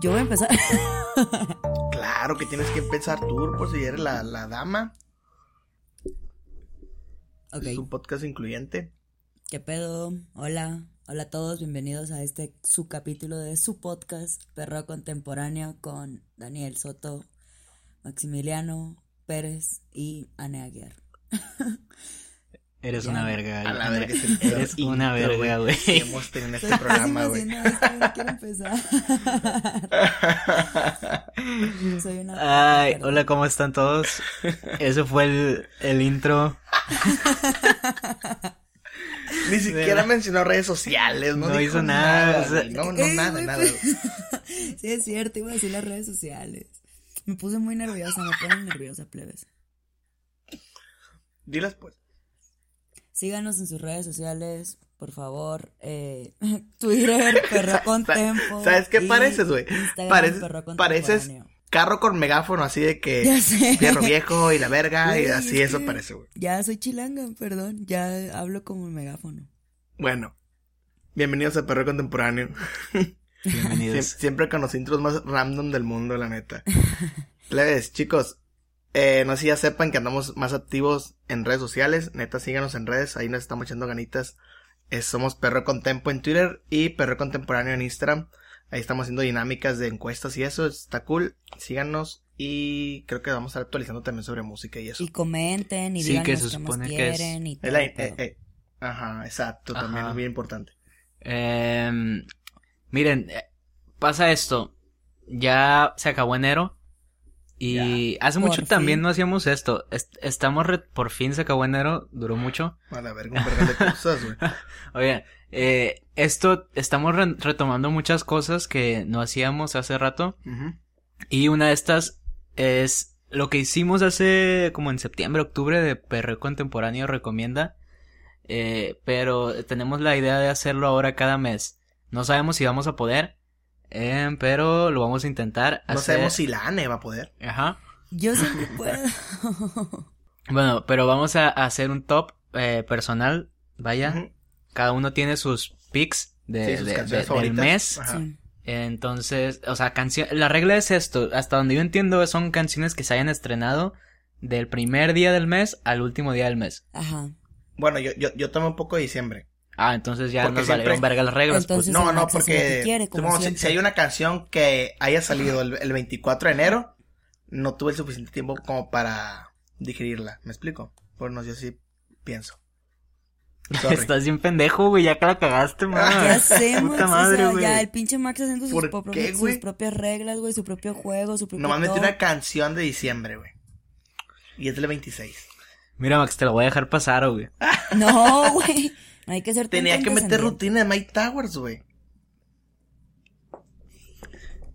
Yo voy a empezar. Claro que tienes que empezar tú, por si eres la, la dama. Ok. Es un podcast incluyente. ¿Qué pedo? Hola. Hola a todos, bienvenidos a este su capítulo de su podcast Perro Contemporáneo con Daniel Soto, Maximiliano Pérez y Ane Aguiar. Eres Ya. una verga. A la güey. verga, es el peor Eres una intro, verga, güey. que hemos tenido en este Soy programa, güey. quiero empezar. Soy una... Ay, perdón. hola, ¿cómo están todos? Ese fue el, el intro. Ni siquiera mencionó redes sociales, no, No dijo hizo nada, o sea, güey. no, no, nada, güey, nada. pues- Sí, es cierto, iba a decir las redes sociales. Me puse muy nerviosa, me ponen nerviosa, plebes. Dilas pues. Síganos en sus redes sociales, por favor. Eh, Twitter, Perro con Tempo. ¿Sabes qué pareces, güey? Instagram, Pareces, Perro pareces carro con megáfono, así de que Ya sé. fierro viejo y la verga, y así es eso parece, güey. Ya soy chilanga, perdón. Ya hablo como un megáfono. Bueno, bienvenidos a Perro Contemporáneo. Bienvenidos. siempre con los intros más random del mundo, la neta. Plebes, chicos, eh, no sé si ya sepan que andamos más activos en redes sociales. Neta, síganos en redes, ahí nos estamos echando ganitas. Eh, somos Perro Contempo en Twitter y Perro Contemporáneo en Instagram. Ahí estamos haciendo dinámicas de encuestas y eso, está cool. Síganos y creo que vamos a estar actualizando también sobre música y eso. Y comenten y Sí, díganos que se supone que es- quieren y todo el pedo. eh, eh, Ajá, exacto, también es bien importante. Em, miren, eh, pasa esto. Ya se acabó enero. Y hace mucho también no hacíamos esto. Est- estamos, re- por fin se acabó enero, duró mucho. A la verga, un verga de cosas, güey. Oye, eh, esto, estamos re- retomando muchas cosas que no hacíamos hace rato. Y una de estas es lo que hicimos hace como en septiembre, octubre de Perreo Contemporáneo Recomienda. Eh, pero tenemos la idea de hacerlo ahora cada mes. No sabemos si vamos a poder, eh, pero lo vamos a intentar No hacer. sabemos si la ANE va a poder. Ajá. Yo siempre puedo. Bueno, pero vamos a, hacer un top eh, personal. Vaya, cada uno tiene sus picks de, Sí, sus de- canciones de- del mes. Ajá. Sí. Entonces, o sea, canción, la regla es esto, hasta donde yo entiendo son canciones que se hayan estrenado del primer día del mes al último día del mes. Ajá. Bueno, yo, yo, yo tomé un poco de diciembre. Ah, entonces ya Porque nos siempre- valieron verga las reglas, pues. No, no, porque quiere, como si, hay una canción que haya salido el, el 24 de enero, no tuve el suficiente tiempo como para digerirla. ¿Me explico? Por no, yo sí pienso. Sorry. Estás bien pendejo, güey, ya que la cagaste, man. Ya sé, Ah, Puta Max, madre, o sea, güey. ya el pinche Max haciendo sus, ¿Por propios- qué, sus güey? propias reglas, güey, su propio juego, su propio Nomás metí una canción de diciembre, güey. Y es del 26. Mira, Max, te lo voy a dejar pasar, güey. No, güey. No hay que ser tan Tenía que meter rutina de Mike Towers, güey.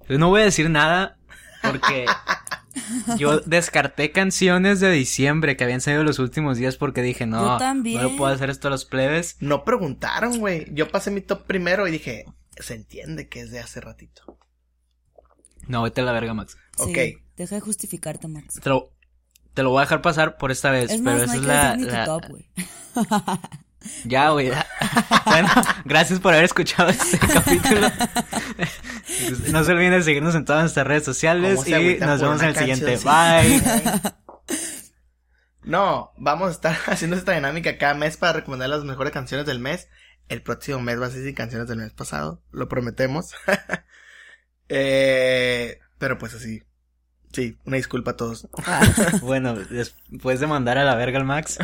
Yo no voy a decir nada porque yo descarté canciones de diciembre que habían salido los últimos días porque dije, no, no le puedo hacer esto a los plebes. No preguntaron, güey. Yo pasé mi top primero y dije, se entiende que es de hace ratito. No, vete a la verga, Max. Sí, Ok. Deja de justificarte, Max. Te lo, te lo voy a dejar pasar por esta vez, Es pero más, no esa hay es que la, la- tu top. Ya, güey. bueno, gracias por haber escuchado este capítulo. no se olviden de seguirnos en todas nuestras redes sociales ¿Cómo se y nos vemos en el siguiente. Bye. No, vamos a estar haciendo esta dinámica cada mes para recomendar las mejores canciones del mes. El próximo mes va a ser sin canciones del mes pasado, lo prometemos. eh, pero pues así. Sí, una disculpa a todos. Bueno, después de mandar a la verga al Max,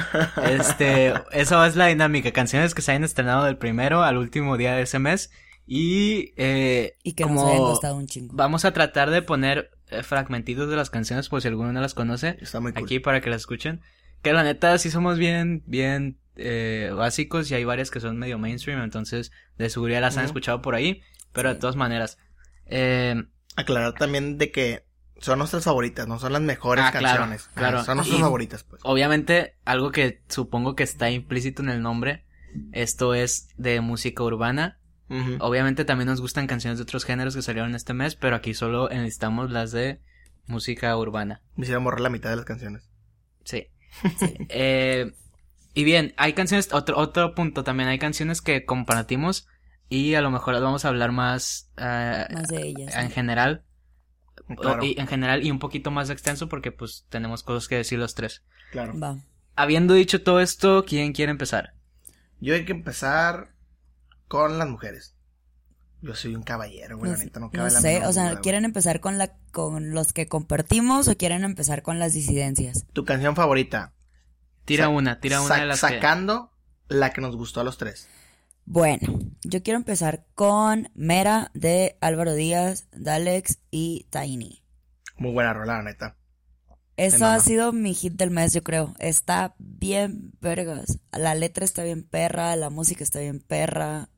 este, esa es la dinámica. Canciones que se hayan estrenado del primero al último día de ese mes. Y, eh, Y que como nos hayan costado un chingo. vamos a tratar de poner eh, fragmentitos de las canciones por si alguno no las conoce. Está muy cool. aquí para que las escuchen. Que la neta sí somos bien, bien eh, básicos y hay varias que son medio mainstream, entonces de seguridad las han escuchado por ahí, pero Sí. de todas maneras. Eh, Aclarar también de que son nuestras favoritas, no son las mejores Ah, canciones. Ajá, claro. son nuestras Y- favoritas, pues. obviamente, algo que supongo que está implícito en el nombre, esto es de música urbana. Obviamente también nos gustan canciones de otros géneros que salieron este mes, pero aquí solo enlistamos las de música urbana. Me hicieron borrar la mitad de las canciones. Sí. Eh, y bien, hay canciones, otro, otro punto también, hay canciones que compartimos y a lo mejor vamos a hablar más, eh, Más de ellas. en general. Claro, Y en general y un poquito más extenso porque pues tenemos cosas que decir los tres. claro. Va. Habiendo dicho todo esto, ¿quién quiere empezar? Yo hay que empezar con las mujeres. Yo soy un caballero, güey, No, la neta, no no cabe la sé, menor o sea, duda, güey. ¿quieren empezar con la con los que compartimos o quieren empezar con las disidencias? Tu canción favorita. Tira Sa- una, tira una Sa- de las que... Sacando la que nos gustó a los tres. Bueno, yo quiero empezar con Mera de Álvaro Díaz, Dalex y Tiny. Muy buena rola, la neta. Eso ha sido mi hit del mes, yo creo. Está bien vergas. La letra está bien perra, la música está bien perra.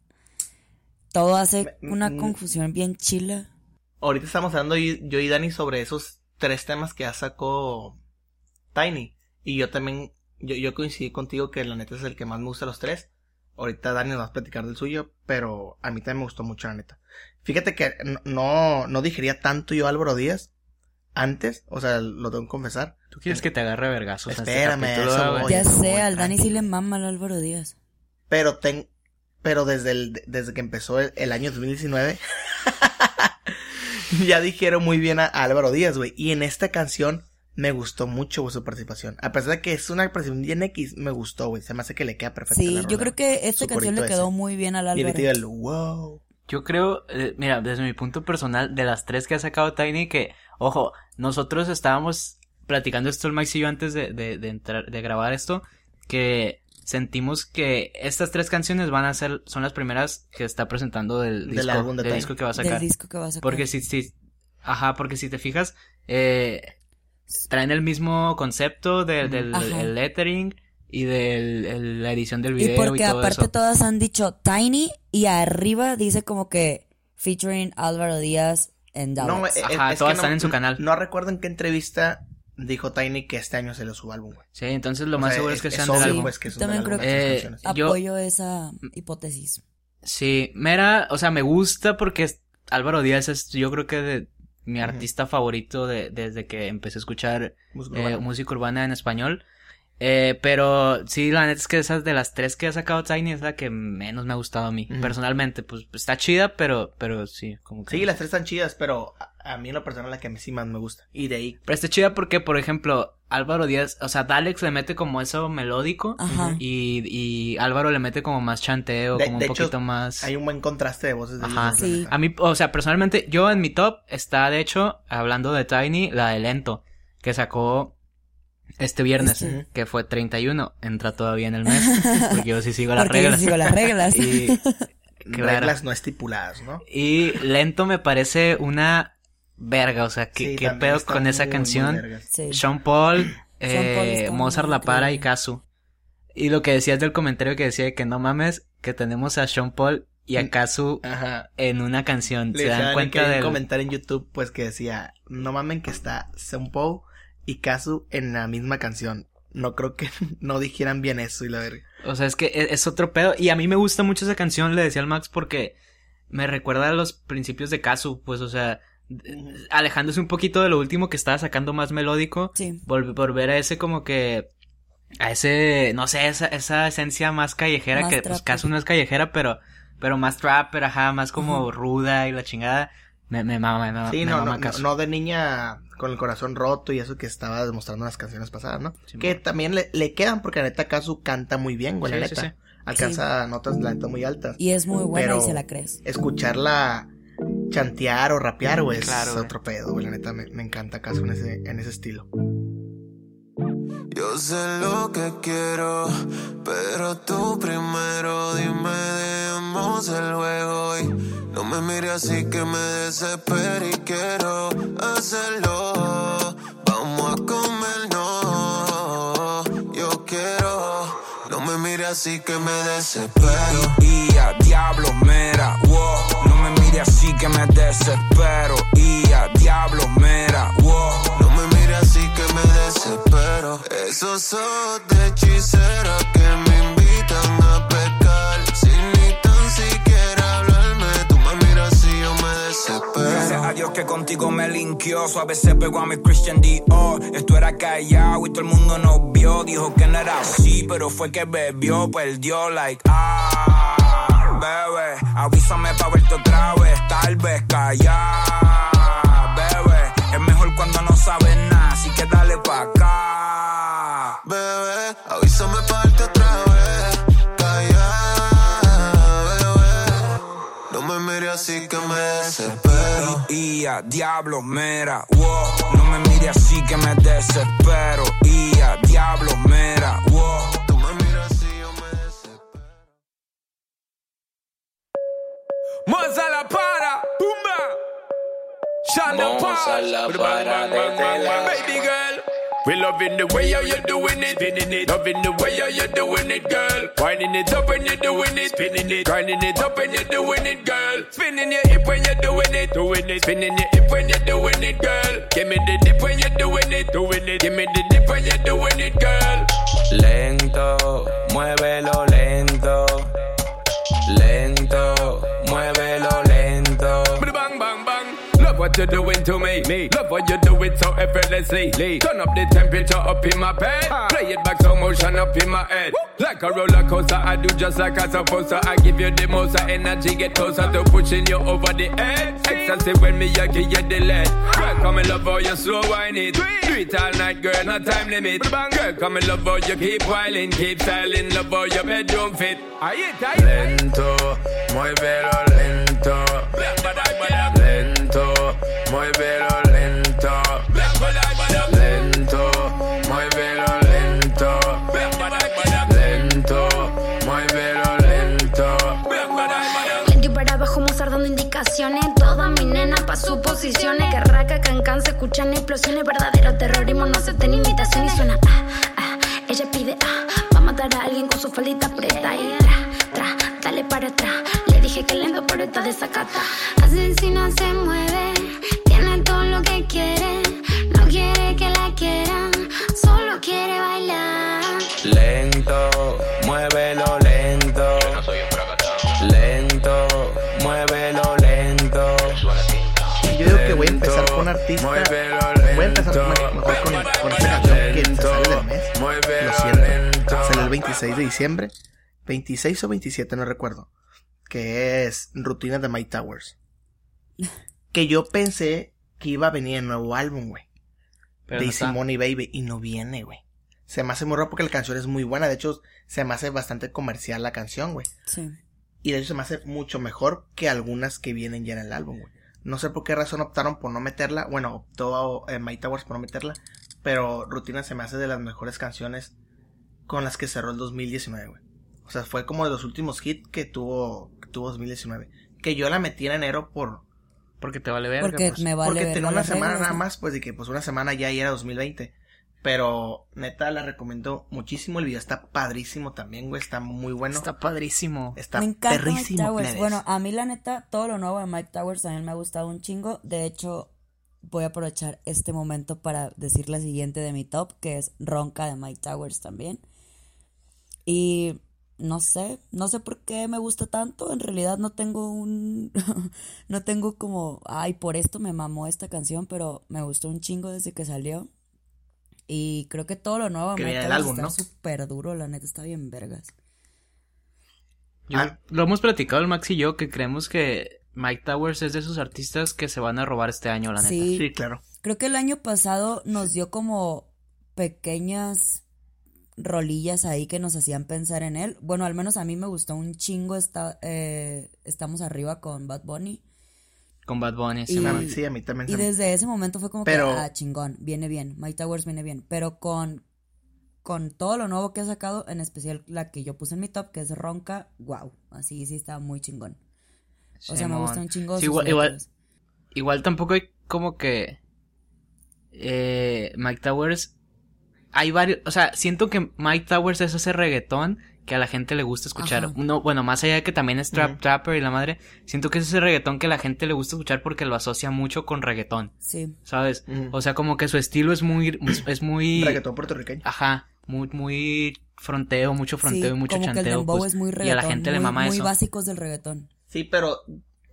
Todo hace Me- una mm. confusión bien chila. Ahorita estamos hablando yo y Dani sobre esos tres temas que ya sacó Tiny. Y yo también, yo, yo coincidí contigo que la neta es el que más me gusta de los tres. Ahorita Dani nos va a platicar del suyo, pero a mí también me gustó mucho la neta. Fíjate que no, no, digería tanto yo a Álvaro Díaz antes, o sea, lo tengo que confesar. ¿Tú quieres que te agarre vergazos? este Espérame, capítulo, eso voy. ya sé, al Dani sí le mama al Álvaro Díaz. Pero ten, pero desde el, desde que empezó el, el año 2019, ya dijeron muy bien a, a Álvaro Díaz, güey. Y en esta canción me gustó mucho güey, su participación. A pesar de que es una participación bien X, me gustó, güey. Se me hace que le queda perfecto. Sí, yo creo que esta canción le quedó ese. muy bien al Y Álvaro. ahorita el wow. Yo creo, eh, mira, desde mi punto personal, de las tres que ha sacado Tiny, que, ojo, nosotros estábamos platicando esto el Max y yo antes de, de, de entrar, de grabar esto, que sentimos que estas tres canciones van a ser, son las primeras que está presentando del Del disco, álbum de del Tiny. disco que va a del sacar. disco que va a sacar. Porque si, si, ajá, porque si te fijas, eh, traen el mismo concepto del, del el lettering y de la edición del video y, porque todo aparte eso. todas han dicho Tiny y arriba dice como que featuring Álvaro Díaz en No, Dallas. eh, eh, Ajá, es todas que están no- en su canal. No recuerdo en qué entrevista dijo Tiny que este año se le su álbum, güey. Sí, entonces lo O más sea, seguro es que es sean del álbum. pues, que también creo las que- yo- Apoyo esa hipótesis. Sí, Mera, o sea, me gusta porque es- Álvaro Díaz es, yo creo que de mi artista favorito de, desde que empecé a escuchar Música eh, urbana. música urbana en español. Eh, pero sí, la neta es que esas de las tres que ha sacado Tiny es la que menos me ha gustado a mí. Personalmente, pues está chida, pero, pero sí, como que. Sí, las tres están chidas, pero a, a mí en lo personal la que sí más me gusta. Y de ahí Pero está chida porque, por ejemplo, Álvaro Díaz, o sea, Dalex le mete como eso melódico. Ajá. Y, y Álvaro le mete como más chanteo, De- como de un hecho, poquito más. hay un buen contraste de voces de Ajá. Sí. A mí, o sea, personalmente, yo en mi top está, de hecho, hablando de Tiny, la de Lento, que sacó este viernes, Este. que fue 31, entra todavía en el mes, porque yo sí sigo las Porque yo reglas. sigo las reglas. Y, claro. Reglas no estipuladas, ¿no? y Lento me parece una verga, o sea, ¿qué, Sí, qué pedo con esa muy, canción? Sí. Sean Paul, eh, Paul Mozart La Para y. Kazu. Y lo que decías del comentario que decía que no mames, que tenemos a Sean Paul y a Mm. Kazu Ajá. en una canción. Le Se dan cuenta hay un del... comentario en YouTube, pues, que decía, no mamen que está Senpo y Kazu en la misma canción. No creo que no dijeran bien eso y la verga. O sea, es que e- es otro pedo. Y a mí me gusta mucho esa canción, le decía al Max, porque me recuerda a los principios de Kazu. Pues, o sea, alejándose un poquito de lo último que estaba sacando más melódico. Sí. Vol- volver a ese como que... A ese, no sé, esa, esa esencia más callejera Más que pues. Kazu no es callejera, pero, pero más trapper, ajá, más como ruda y la chingada. Me, me mama, me mama, Sí, me no, mama no, no, de niña con el corazón roto y eso que estaba demostrando en las canciones pasadas, ¿no? Sí, que también le, le quedan porque la neta Kazu canta muy bien, güey, la Sí, sí, neta. sí. Alcanza notas, la neta, muy altas. Y es muy buena Pero- y se la crees. Escucharla chantear o rapear, güey, Claro, es güey. otro pedo, güey, la neta, me, me encanta Kazu en ese, en ese estilo. Yo sé lo que quiero, pero tú primero dime, demos el juego y no me mires así que me desespero y quiero hacerlo. Vamos a comer, no, yo quiero, no me mires así que me desespero. Y a diablo, mera, wow. No me mire así que me desespero. Y a diablo, mera, wow. Así que me desespero. Esos ojos de hechicera que me invitan a pecar. Sin ni tan siquiera hablarme, tú me miras así yo me Gracias desespero. a Dios que contigo me linkeó. Suave se pegó a mi Christian Dior. Esto era callado y todo el mundo nos vio. Dijo que no era así, pero fue que bebió, perdió, like, ah. Bebé, avísame pa' verte otra vez, tal vez callar. Bebé, es mejor cuando no sabes nada, así que dale pa' acá. Bebé, avísame pa' verte otra vez. Calla, bebé. No me mires así que me desespero. Y a diablo, mera, wow. No me mire así que me desespero. Y a diablo, mera, wow. Tú me miras así, yo me desespero. Monza la para, pumba. Shana Monza la para desde la- Baby girl. We loving the way how you doing it, spinning it. Loving the way how you doing it, girl. Winding it up when you're doing it, spinning it. Grinding it up when you're doing it, girl. Spinning your hip when you're doing it, doing it. Spinning your hip when you're doing it, girl. Give me the dip when you're doing it, doing it. Give me the dip when you're doing it, girl. Lento, muévelo lento. Lento, what you're doing to me. me. Love what you do it so effortlessly. Lee. Turn up the temperature up in my bed. Play it back slow motion up in my head. Like a roller coaster, I do just like I'm supposed to. I give you the most of energy, get closer to pushing you over the edge. Ecstasy when me, I give you the lead. Girl, come and love how you slow wine it. Do it all night, girl, no time limit. Girl, come and love how you keep whiling, keep styling, love how your bedroom fit. Lento, muévelo lento. Muévelo lento. Lento, muévelo lento. Lento, muévelo lento. Y para abajo Mozart dando indicaciones. Toda mi nena pa' sus posiciones. Que raca, cancan, se escuchan explosiones. Verdadero terrorismo, no acepten imitación Y suena. Ah, ah, ella pide ah Va a matar a alguien con su faldita preta. Y tra, tra, dale para atrás. Le dije que lento pero está desacata. Asesina se mueve artista. Voy a empezar mejor con, con esta canción que sale del mes. Lo siento. Sale el 26 de diciembre. 26 o 27, no recuerdo. Que es Rutina de Mike Towers. Que yo pensé que iba a venir el nuevo álbum, güey. De no. Simone Baby. Y no viene, güey. Se me hace muy raro porque la canción es muy buena. De hecho, se me hace bastante comercial la canción, güey. Sí. Y de hecho se me hace mucho mejor que algunas que vienen ya en el álbum, güey. No sé por qué razón optaron por no meterla. Bueno, optó eh, Mike Towers por no meterla. Pero Rutina se me hace de las mejores canciones con las que cerró el 2019, güey. O sea, fue como de los últimos hits que tuvo, que tuvo 2019. Que yo la metí en enero por... Porque te vale verga. Porque pues. me vale porque verga tenía una semana reglas, nada más, pues de que pues una semana ya y era 2020. Pero neta la recomiendo muchísimo. El video está padrísimo también, güey. Está muy bueno. Está padrísimo. Está me encanta Mike perrísimo, Towers. plebes. Bueno, a mí la neta, todo lo nuevo de Mike Towers también me ha gustado un chingo. De hecho, voy a aprovechar este momento para decir la siguiente de mi top, que es Ronca de Mike Towers también. Y no sé, no sé por qué me gusta tanto. En realidad no tengo un, no tengo como, ay, por esto me mamó esta canción, pero me gustó un chingo desde que salió. Y creo que todo lo nuevo Que Mike viene el álbum, está ¿no? súper duro, la neta está bien vergas. Yo- Ah. Lo hemos platicado el Max y yo que creemos que Mike Towers es de esos artistas que se van a robar este año, la neta. Sí, Sí, claro. Creo que el año pasado nos dio como pequeñas rolillas ahí que nos hacían pensar en él. Bueno, al menos a mí me gustó un chingo esta, eh, Estamos arriba con Bad Bunny. Con Bad Bunny. sí, Y- A man. mí- sí, a mí también. Y se desde ese momento fue como Pero- que, ah, chingón, viene bien. Mike Towers viene bien. Pero con, con todo lo nuevo que ha sacado, en especial la que yo puse en mi top, que es Ronca, wow. Así sí está muy chingón. O sea, me gusta un chingo. Sí, igual, igual, igual tampoco hay como que eh, Mike Towers hay varios, o sea, siento que Mike Towers es ese reggaetón que a la gente le gusta escuchar. Ajá. No, bueno, más allá de que también es trap Ujú. trapper y la madre, siento que es ese reggaetón que a la gente le gusta escuchar porque lo asocia mucho con reggaetón, Sí. ¿sabes? O sea, como que su estilo es muy es muy Reggaetón puertorriqueño. ajá, muy muy fronteo, mucho fronteo sí, y mucho como que el chanteo, dembow pues, es muy y a la reggaetón, gente le muy- mama Muy eso. básicos del reggaetón. Sí, pero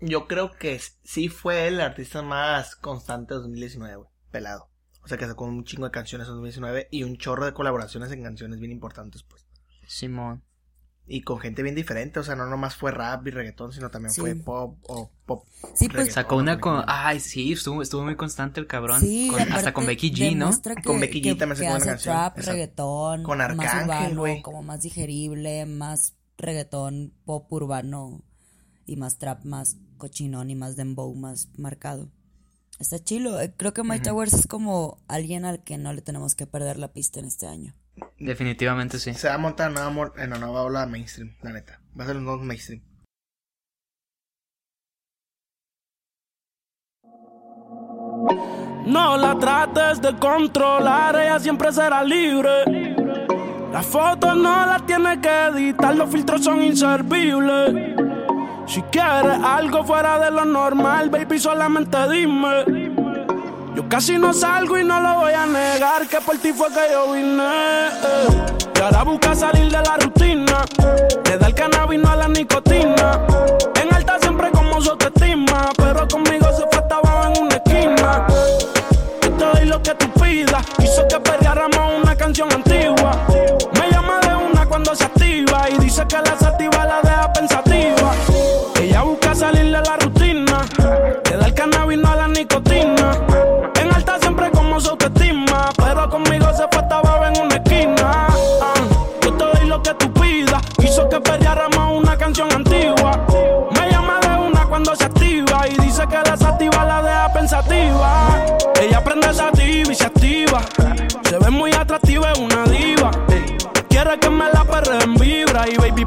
yo creo que sí fue el artista más constante de 2019, güey. Pelado. O sea que sacó un chingo de canciones en 2019 y un chorro de colaboraciones en canciones bien importantes, pues. Simón. Y con gente bien diferente, o sea, no nomás fue rap y reggaetón, sino también Sí. fue pop o pop. Sí, pues, Sacó una con... Ay, sí, estuvo, estuvo muy constante el cabrón. Sí, Con- hasta con Becky G, ¿no? que, Con Becky G también sacó una hace canción, trap, exacto. reggaetón, Con Arcángel, güey. como más digerible, más reggaetón, pop urbano y más trap, más cochinón y más dembow, más marcado. Está chilo. eh, Creo que Mike Towers es como alguien al que no le tenemos que perder la pista en este año. Definitivamente sí. Se va a montar en, nueva mo- en la nueva ola mainstream, la neta. Va a ser un nuevo mainstream. No la trates de controlar, ella siempre será libre. Las fotos no las tiene que editar, los filtros son inservibles. Si quieres algo fuera de lo normal, baby, solamente dime. Yo casi no salgo y no lo voy a negar, que por ti fue que yo vine. eh. Y ahora busca salir de la rutina, le da el cannabis no a la nicotina.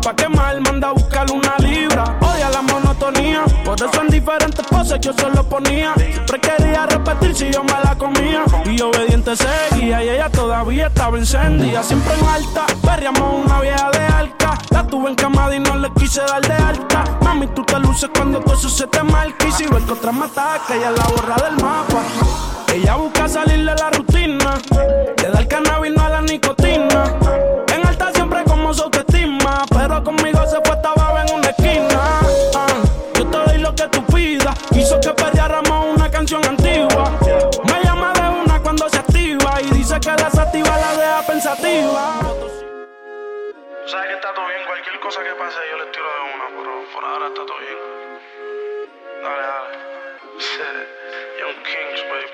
Pa' quemar manda a buscar una libra. Odia la monotonía, por eso en diferentes poses yo se lo ponía. Siempre quería repetir si yo me la comía y obediente seguía y ella todavía estaba encendida. Siempre en alta, perreamos una vieja de arca. La tuve en camada y no le quise dar de alta. Mami, tú te luces cuando todo eso se te marca y si ves que otra me ella la borra del mapa. Ella busca salir de la rutina,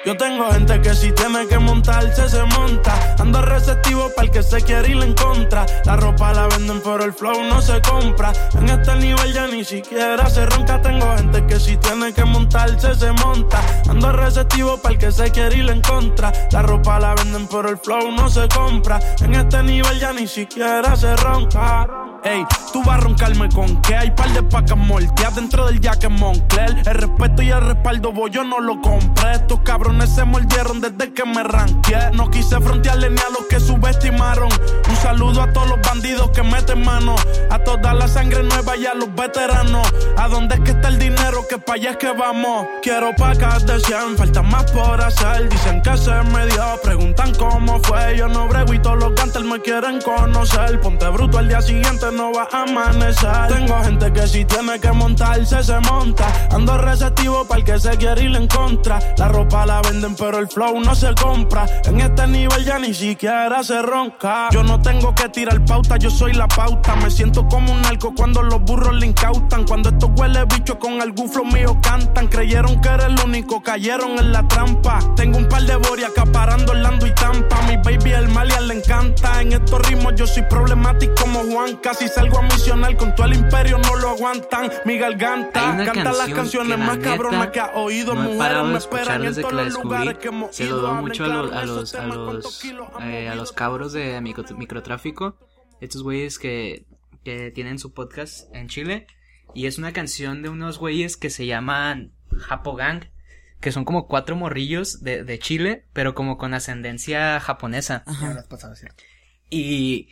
Yo tengo gente que si tiene que montarse se monta. Ando receptivo para el que se quiere ir en contra. La ropa la venden pero el flow no se compra. En este nivel ya ni siquiera se ronca. Tengo gente que si tiene que montarse se monta. Ando receptivo para el que se quiere ir en contra. La ropa la venden pero el flow no se compra. En este nivel ya ni siquiera se ronca. Ey, tú vas a roncarme con que hay par de pacas molteadas dentro del jacket Moncler. El respeto y el respaldo, voy, yo no lo compré. Estos cabrones se mordieron desde que me ranqué. No quise frontearle ni a los que subestimaron. Un saludo a todos los bandidos que meten mano. A toda la sangre nueva y a los veteranos. ¿A dónde es que está el dinero? Que pa' allá es que vamos. Quiero pacas de 100, falta más por hacer. Dicen que se me dio, preguntan cómo fue. Yo no brego y todos los gantes me quieren conocer. Ponte bruto al día siguiente, no va a amanecer. Tengo gente que si tiene que montarse, se monta. Ando receptivo para el que se quiere ir en contra. La ropa la venden, pero el flow no se compra. En este nivel ya ni siquiera se ronca. Yo no tengo que tirar pauta, yo soy la pauta. Me siento como un arco cuando los burros le incautan. Cuando estos huele bichos con algún flow mío cantan. Creyeron que era el único, cayeron en la trampa. Tengo un par de boria acaparando Orlando y Tampa. Mi baby el Malia le encanta. En estos ritmos yo soy problemático como Juan. Casi salgo a misionar con todo el imperio, no lo aguantan. Mi garganta canta las canciones más neta cabronas que ha oído. no Mujeres me esperan escuchar en desde todos que la los descubrí. lugares que hemos Se lo doy mucho a claro los, a los, a los, eh, a los cabros de micro- microtráfico. Estos güeyes que, que tienen su podcast en Chile. Y es una canción de unos güeyes que se llaman Japo Gang. Que son como cuatro morrillos de, de Chile, pero como con ascendencia japonesa. ¿cierto? Y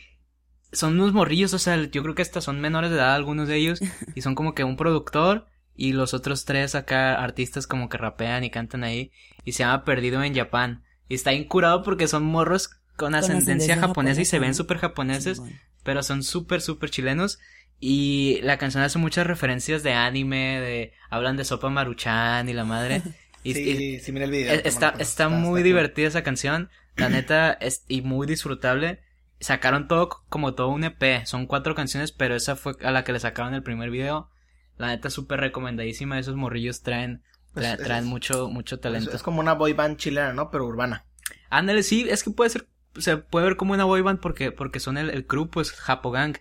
son unos morrillos, o sea, yo creo que hasta son menores de edad algunos de ellos. Y son como que un productor y los otros tres acá artistas como que rapean y cantan ahí. Y se llama Perdido en Japón. Y está incurado porque son morros con ascendencia, ascendencia japonesa y se ven súper japoneses. Sí, bueno. Pero son súper, súper chilenos. Y la canción hace muchas referencias de anime, de hablan de sopa maruchan y la madre. Y, y- Sí, sí, mira el video. eh, está, está muy divertida esa canción, la neta, es, y muy disfrutable. Sacaron todo como todo un EP. Son cuatro canciones, pero esa fue a la que le sacaron el primer video. La neta súper recomendadísima. Esos morrillos traen, tra- es- traen mucho, mucho talento. es como una boy band chilena, ¿no? Pero urbana. Ándale, sí, es que puede ser, se puede ver como una boy band porque, porque son el, el crew, pues, Japo Gang.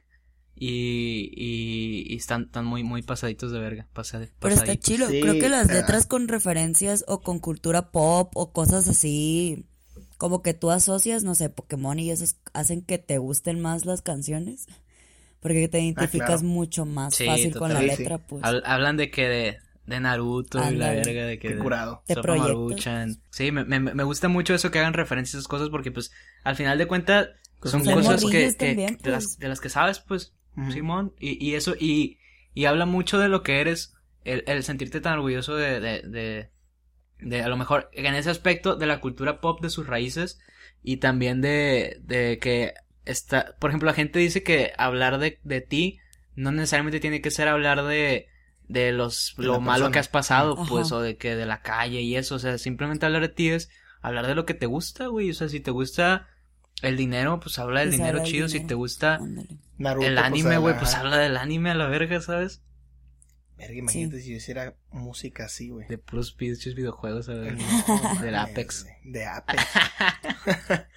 Y, y, y están, están muy, muy pasaditos de verga. pasadi- Pero está. Sí, Creo que las letras con referencias o con cultura pop o cosas así, como que tú asocias, no sé, Pokémon y esos hacen que te gusten más las canciones. Porque te identificas claro. mucho más Sí, fácil con la sí. letra, pues. Habl- hablan de que de, de Naruto y la verga, de que... Qué de- curado. De. Maruchan. Sí, me, me, me gusta mucho eso que hagan referencias a esas cosas porque, pues, al final de cuentas, son Son cosas que, morrillos que- también, de, las, pues. de las que sabes, pues. Simón. Y, y eso, y, y habla mucho de lo que eres, el, el sentirte tan orgulloso de, de, de, de, a lo mejor, en ese aspecto, de la cultura pop, de sus raíces, y también de, de que está, por ejemplo, la gente dice que hablar de, de ti no necesariamente tiene que ser hablar de, de los, De lo malo persona. que has pasado, Ajá. pues, o de que de la calle y eso, o sea, simplemente hablar de ti es hablar de lo que te gusta, güey, o sea, si te gusta el dinero, pues habla del Pues dinero habla chido, si te gusta. Naruto. el pues, anime, güey, la- pues habla del anime a la verga, ¿sabes? Verga, imagínate si yo hiciera música así, güey. De puros pinches videojuegos, a ver, No, del Apex. De Apex.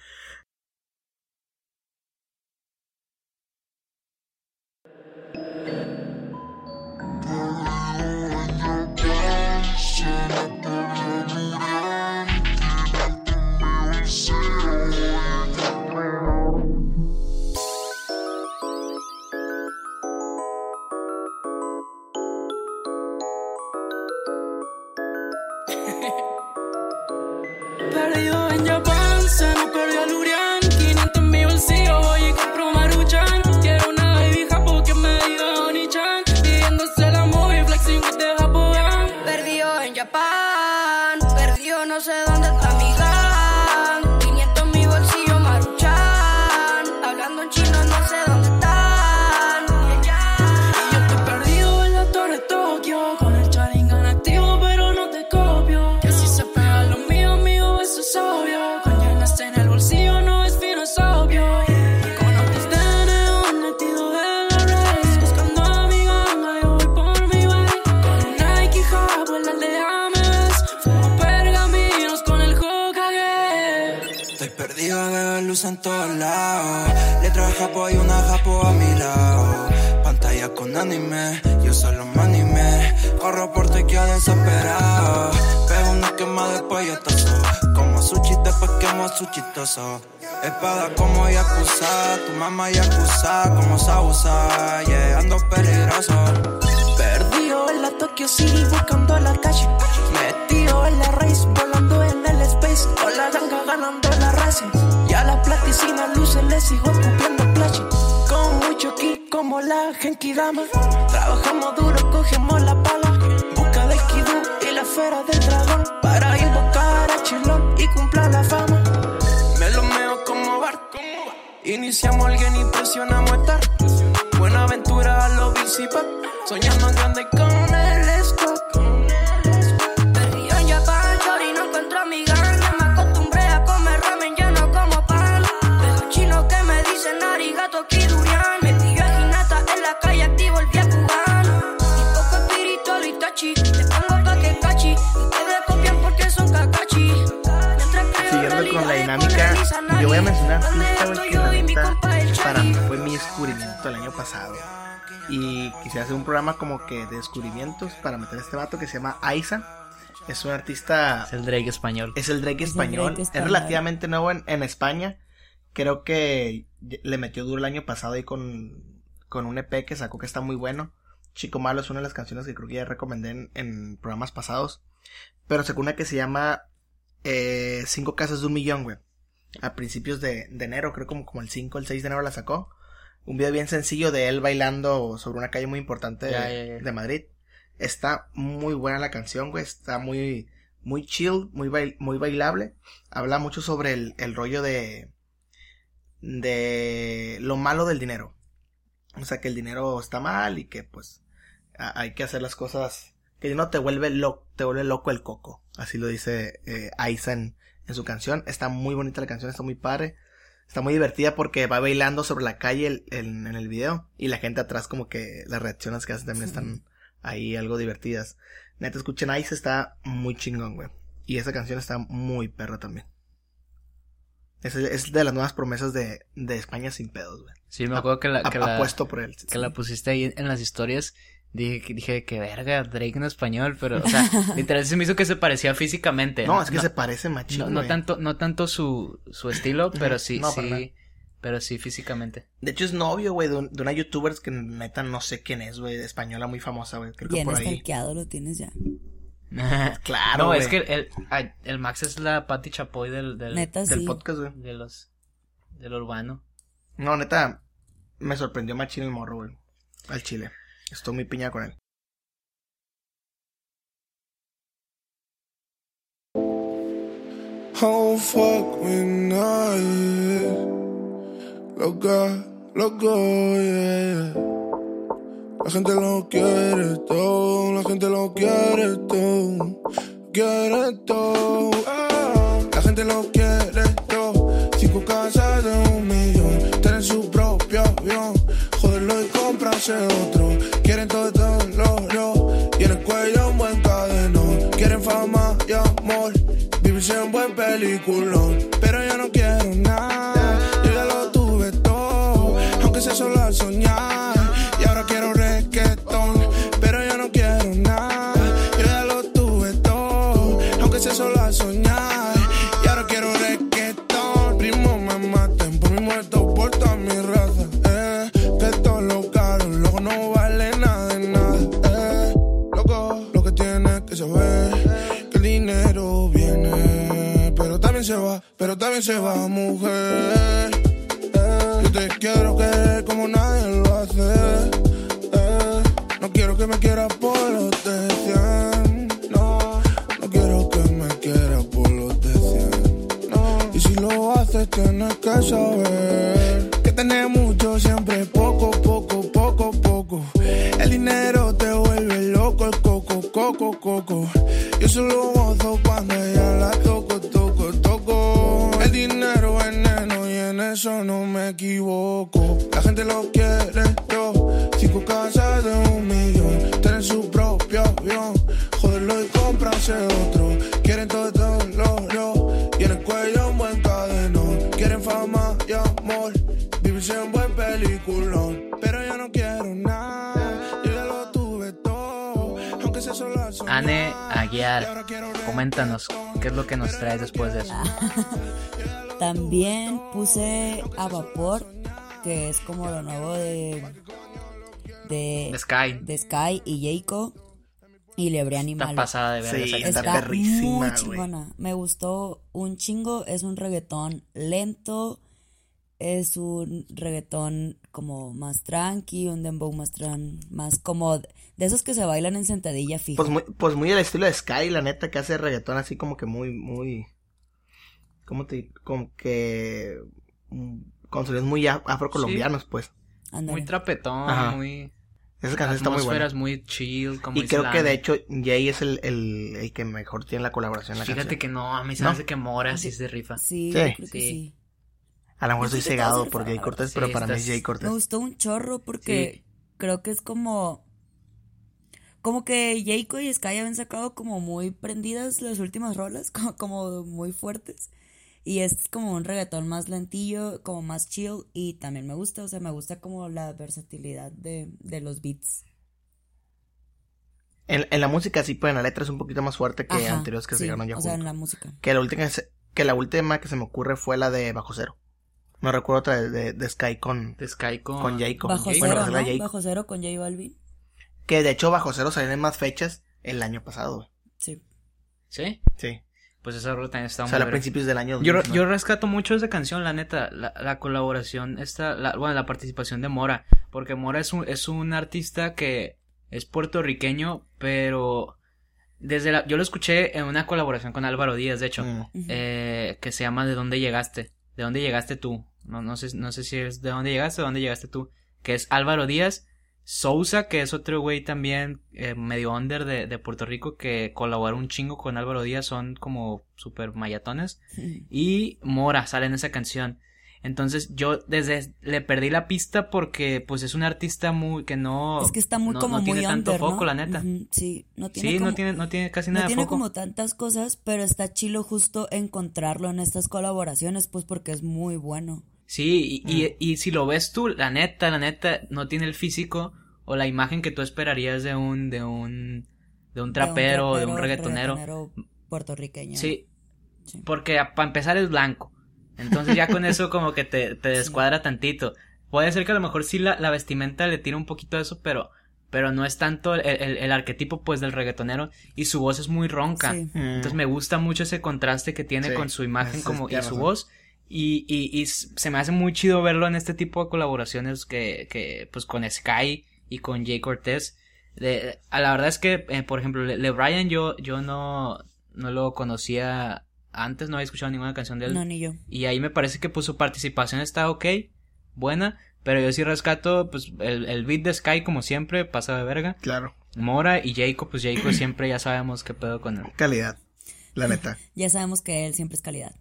todos lados. Letra de japo y una japo a mi lado. Pantalla con anime, yo solo me animé. Corro por tequila desesperado. Pego una quema después yo toso. Como sushi después quemo su chistoso. Espada como Yakuza, tu mamá Yakuza, como Sausa, yeah, ando peligroso. Perdido en la Tokyo City buscando la calle. Metido en la race, volando Con la ganga ganando la race. Y a las platicinas luces les sigo escupiendo plache. Con mucho ki como la Genki Dama. Trabajamos duro, cogemos la pala. Busca del Kidu y la esfera del dragón. Para invocar a Chilón y cumpla la fama. Me lo meo como Bart. Iniciamos alguien y presionamos estar. Buena aventura a los. Soñando en grande con yo voy a mencionar ¿Dónde artista, güey, que la neta, para mí fue mi descubrimiento el año pasado. Y quisiera hacer un programa como que de descubrimientos para meter a este vato que se llama Aiza. Es un artista Es el Drake español. Es el Drake Es español. Drake Es relativamente nuevo en, en España. Creo que le metió duro el año pasado ahí con, con un EP que sacó que está muy bueno. Chico Malo es una de las canciones que creo que ya recomendé en, en programas pasados. Pero sacó una que se llama eh, Cinco Casas de un Millón, güey. A principios de, de enero, creo como, como el 5 o el 6 de enero la sacó. Un video bien sencillo de él bailando sobre una calle muy importante de, de Madrid. Está muy buena la canción, güey. Está muy, muy chill, muy, bail- muy bailable. Habla mucho sobre el, el rollo de, de lo malo del dinero. O sea, que el dinero está mal y que pues a- hay que hacer las cosas que no te vuelve loco, te vuelve loco el coco. Así lo dice eh, Aiza en, su canción. Está muy bonita la canción, está muy padre. Está muy divertida porque va bailando sobre la calle el- el- en el video. Y la gente atrás como que las reacciones que hace también están ahí algo divertidas. Neta, escuchen Ice, está muy chingón, güey. Y esa canción está muy perra también. Es, es de las nuevas promesas de, de España sin pedos, güey. Sí, me acuerdo que la, que la, Apuesto por él. que la pusiste ahí en las historias. Dije, que- dije que verga, Drake en español, pero, o sea, literal se me hizo que se parecía físicamente. No, es que se parece machín, No, no tanto, no tanto su, su estilo, pero sí, No, sí, pero sí físicamente. De hecho, es novio, güey, de, un- de una youtuber que neta no sé quién es, güey, española muy famosa, güey. Creo que por ahí. lo tienes ya. Claro, No, es que el, ay, el Max es la Patti Chapoy del, del, Neta, Del sí. podcast, güey. de los, del urbano. No, neta, me sorprendió machín el morro, güey. Al chile. Estoy muy piña con él. Oh fuck me night. Loca, loco, yeah. La gente lo quiere todo, la gente lo quiere todo, quiere todo. ah. La gente lo quiere todo. Cinco casas de un millón, tener su propio avión, joderlo y comprarse otro. Todo, lo, cuello un buen cadenón. Quieren fama y amor, vivirse en buen peliculón. Pero yo no quiero nada, yo ya lo tuve todo, aunque sea solo al soñar. Y ahora quiero reggaetón, pero yo no quiero nada, yo ya lo tuve todo, aunque sea solo al soñar. Y ahora quiero reggaetón, primo me maten por mi muerto, por toda mi raza. Eh, que todo lo caro, luego no vale nada. Pero también se va, mujer. Yo te quiero querer como nadie lo hace. No quiero que me quieras por los de 100. No, no quiero que me quieras por los de 100. No, y si lo haces tienes que saber que tener mucho siempre poco, poco, poco, poco. El dinero te vuelve loco, el coco, coco, coco. Yo solo Ane Aguiar, coméntanos, ¿qué es lo que nos traes después de eso? También puse a vapor, que es como lo nuevo de. de, De Sky. de Sky y Jayco. Y Lebre Animal. Está pasada de verga Sí, está canción. Está perrísima, muy chingona. Me gustó un chingo. Es un reggaetón lento. Es un reggaetón como más tranqui, un dembow más tran, más como de esos que se bailan en sentadilla fija. Pues muy, pues muy al estilo de Sky, la neta, que hace reggaetón así como que muy, muy. ¿Cómo te digo? Como que. mm, Con sonidos muy afrocolombianos, pues. Muy trapetón, Ajá. muy... Esa canción está muy buena. muy chill, como Y creo que de hecho Jay es el, el, el que mejor tiene la colaboración en la Fíjate canción. que no, a mí se ¿No? me hace que Mora sí se rifa. Sí, Sí. yo creo que Sí. A lo mejor estoy cegado por Jay Cortés, sí, pero para mí es Jay Me Cortés. gustó un chorro porque creo que es como. Como que Jayco y Sky habían sacado como muy prendidas las últimas rolas, como, como muy fuertes. Y es como un reggaetón más lentillo, como más chill. Y también me gusta, o sea, me gusta como la versatilidad de, de los beats. En, en la música sí, pues en la letra es un poquito más fuerte que Ajá, anteriores que sí, se llegaron ya O sea, en la música. Que la última que se- que la última que se me ocurre fue la de Bajo Cero. No recuerdo otra de, de, de Sky con, De Sky con... con Jayco. Bajo Bueno, cero, la ¿no? Jayco. Bajo cero con J Balvin. Que de hecho Bajo Cero salieron en más fechas el año pasado, güey. Sí. ¿Sí? Sí. Pues esa ruta también está O muy sea, a principios del año. Yo, 2019. yo rescato mucho esa canción, la neta, la, la colaboración, esta, la, bueno, la participación de Mora, porque Mora es un, es un artista que es puertorriqueño, pero desde la, yo lo escuché en una colaboración con Álvaro Díaz, de hecho, Mm. eh, que se llama ¿De dónde llegaste? ¿De dónde llegaste tú? No, no sé, no sé si es ¿De dónde llegaste o dónde llegaste tú? Que es Álvaro Díaz, Sousa, que es otro güey también eh, medio under de, de Puerto Rico que colaboró un chingo con Álvaro Díaz, son como super mayatones. Y Mora sale en esa canción. Entonces yo desde le perdí la pista porque pues es un artista muy que no Es que está muy no, como no tiene muy tanto under, ¿no? foco, la neta. Sí, no tiene Sí, como, no tiene no tiene casi no nada de tiene foco. como tantas cosas, pero está chilo justo encontrarlo en estas colaboraciones, pues porque es muy bueno. Sí, y, Mm. y, y si lo ves tú, la neta, la neta, no tiene el físico o la imagen que tú esperarías de un, de un, de un trapero, de un, reggaetonero. reggaetonero puertorriqueño. Sí, porque para empezar es blanco. Entonces ya con eso como que te, te descuadra tantito. Puede ser que a lo mejor sí la, la vestimenta le tira un poquito de eso, pero, pero no es tanto el, el, el arquetipo pues del reggaetonero y su voz es muy ronca. Sí. Entonces me gusta mucho ese contraste que tiene Sí, con su imagen como y su razón. voz. Y, y, y se me hace muy chido verlo en este tipo de colaboraciones que, que pues con Sky y con Jay Cortez. De- a la verdad es que, eh, por ejemplo, Le, Le Bryan yo, yo no, no lo conocía antes, no había escuchado ninguna canción de él. No, ni yo. Y ahí me parece que pues su participación está ok, buena, pero yo sí rescato pues el, el beat de Sky como siempre, pasa de verga. Claro. Mora y Jacob, pues Jacob siempre ya sabemos qué pedo con él. Calidad. La neta. Ya sabemos que él siempre es calidad.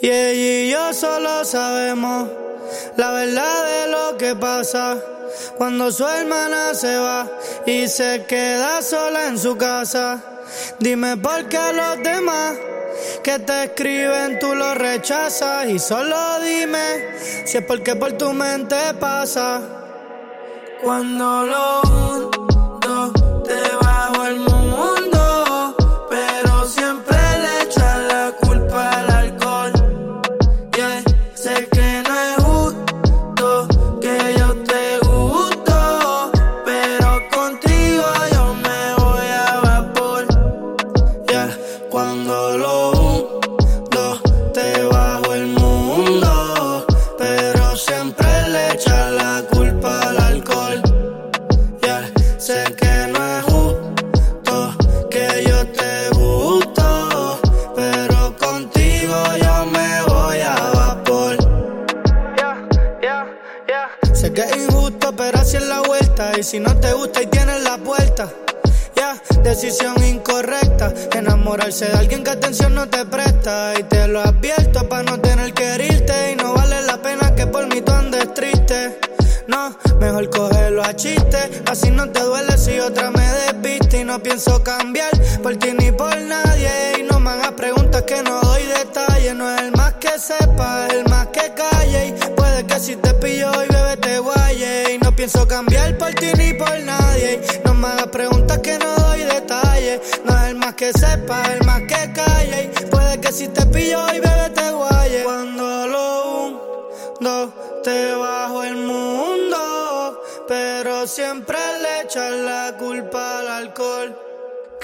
Y ella y yo solo sabemos la verdad de lo que pasa cuando su hermana se va y se queda sola en su casa. Dime por qué los demás que te escriben tú los rechazas y solo dime si es porque por tu mente pasa. Cuando lo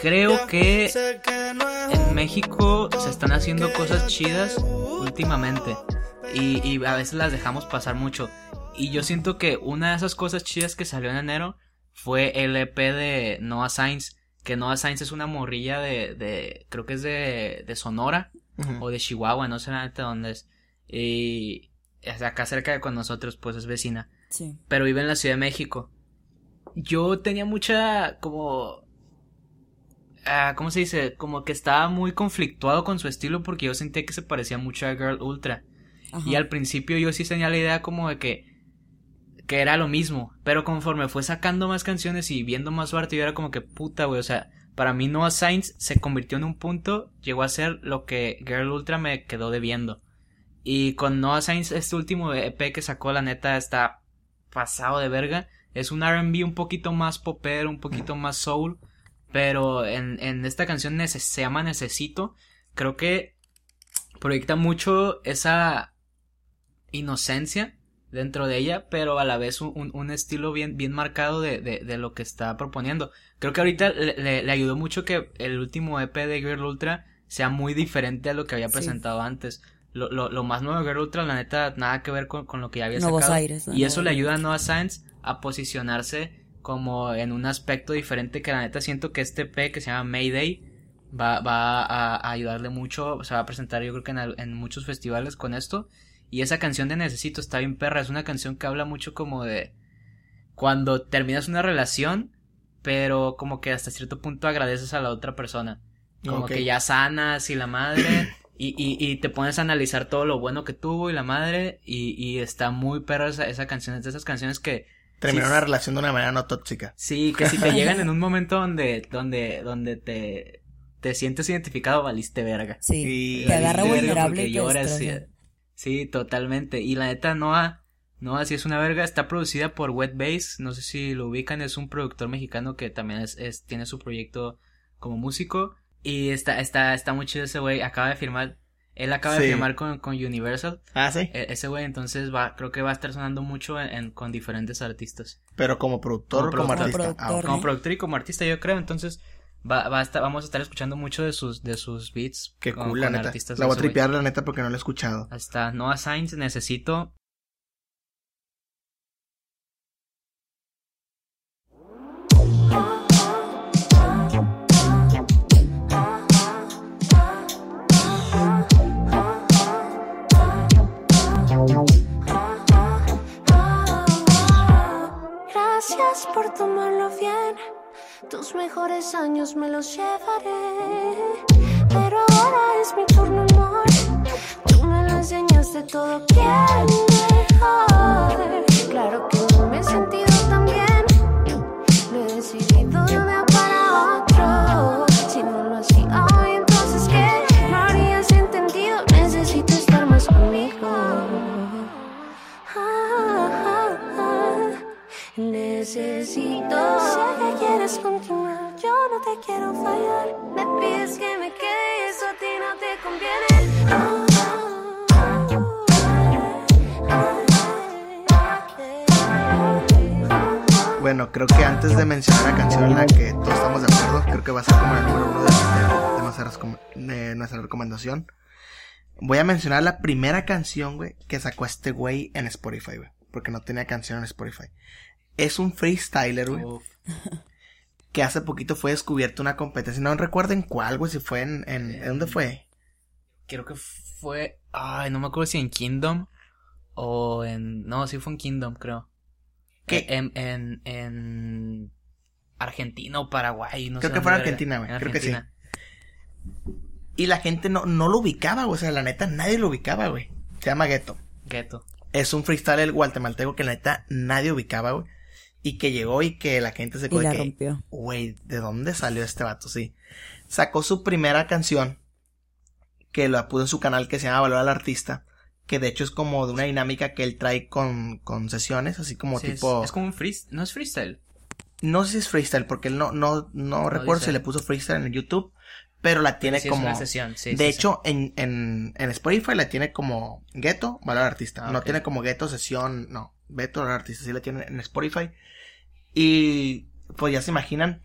Creo que en México se están haciendo cosas chidas últimamente y, y a veces las dejamos pasar mucho. Y yo siento que una de esas cosas chidas que salió en enero fue el EP de Noah Sainz. Que Noah Sainz es una morrilla de, de creo que es de, de Sonora o de Chihuahua, no sé neta dónde es. Y acá cerca de con nosotros, pues es vecina Sí. pero vive en la Ciudad de México. Yo tenía mucha como ah, ¿cómo se dice? Como que estaba muy conflictuado con su estilo porque yo sentía que se parecía mucho a Girl Ultra. Ajá. Y al principio yo sí tenía la idea como de que que era lo mismo, pero conforme fue sacando más canciones y viendo más su arte, yo era como que puta, güey, o sea, para mí Noah Sainz se convirtió en un punto, llegó a ser lo que Girl Ultra me quedó debiendo. Y con Noah Sainz, este último EP que sacó, la neta, está pasado de verga. Es un RB un poquito más popero, un poquito más soul. Pero en, en esta canción nece- se llama Necesito. Creo que proyecta mucho esa inocencia dentro de ella, pero a la vez un, un- un estilo bien, bien marcado de, de, de lo que está proponiendo. Creo que ahorita le, le- le ayudó mucho que el último EP de Girl Ultra sea muy diferente a lo que había Sí. presentado antes. Lo, lo, lo más nuevo de Girl Ultra, la neta, nada que ver con, con lo que ya había Nuevos sacado. y eso le ayuda a Noah Sainz a posicionarse como en un aspecto diferente que la neta siento que este EP que se llama Mayday va, va a, a ayudarle mucho, se va a presentar yo creo que en, muchos festivales con esto Y esa canción de Necesito está bien perra. Es una canción que habla mucho como de cuando terminas una relación, pero como que hasta cierto punto agradeces a la otra persona. Como que ya sanas y la madre. Y, y, y te pones a analizar todo lo bueno que tuvo y la madre. Y, y está muy perra esa, esa canción. Es de esas canciones que. Terminó sí, una relación de una manera no tóxica. Sí, que si te llegan en un momento donde, donde, donde te, te sientes identificado, valiste verga. Sí, te agarra vulnerable y lloras, sí. Sí, totalmente. Y la neta, Noah, Noah sí es una verga. Está producida por Wet Bass. No sé si lo ubican. Es un productor mexicano que también es, es- tiene su proyecto como músico. Y está, está, está muy chido ese güey. Acaba de firmar. Él acaba de firmar con, con Universal. Ah, sí. E- ese güey, entonces va, creo que va a estar sonando mucho en, en- con diferentes artistas. Pero como productor o como productor. artista. Como Ah. Como productor y como artista, yo creo. Entonces, va, va a estar, vamos a estar escuchando mucho de sus, de sus beats. Qué con- cool, la neta. artistas La voy a tripear, la neta, porque no la he escuchado. Hasta Noah Sainz, necesito. Por tomarlo bien. Tus mejores años me los llevaré. Pero ahora es mi turno, amor. Tú me lo enseñaste todo bien mejor. Claro que no me he sentido tan bien. He decidido de Necesito. Sé que quieres continuar, yo no te quiero fallar. Me pides que me quede y eso a ti no te conviene. Ah, Bueno, creo que antes de mencionar la canción en la que todos estamos de acuerdo, creo que va a ser como el número uno de, de- nuestra, de nuestra recomendación. Voy a mencionar la primera canción, güey, que sacó este güey en Spotify, güey. Porque no tenía canción en Spotify. Es un freestyler, güey. Que hace poquito fue descubierto una competencia. No recuerdo en cuál, güey, si fue en, en, ¿en dónde fue? Creo que fue. Ay, no me acuerdo si en Kingdom o en. No, sí fue en Kingdom, creo. ¿Qué? En, en, en Argentina o Paraguay, no Creo sé que fue en Argentina, güey, creo que sí. Y la gente no, no lo ubicaba, güey. O sea, la neta, nadie lo ubicaba, güey. Se llama Ghetto. Ghetto. Es un freestyler guatemalteco que la neta nadie ubicaba, güey. Y que llegó y que la gente se Y la que, rompió. güey, ¿de dónde salió este vato? Sí. Sacó su primera canción, que la puso en su canal que se llama Valor al Artista, que de hecho es como de una dinámica que él trae con, con sesiones, así como Sí, tipo... Es, como un freestyle. No es freestyle. No sé si es freestyle, porque él no, no, no, recuerdo dice. si le puso freestyle en YouTube, pero la tiene sí es como... una sesión, sí, de sí, hecho, En, en, en Spotify la tiene como Ghetto, Valor Artista. Ah, no tiene como Ghetto Sesión, no. Ghetto Valor Artista, sí la tiene en Spotify. Y pues ya se imaginan,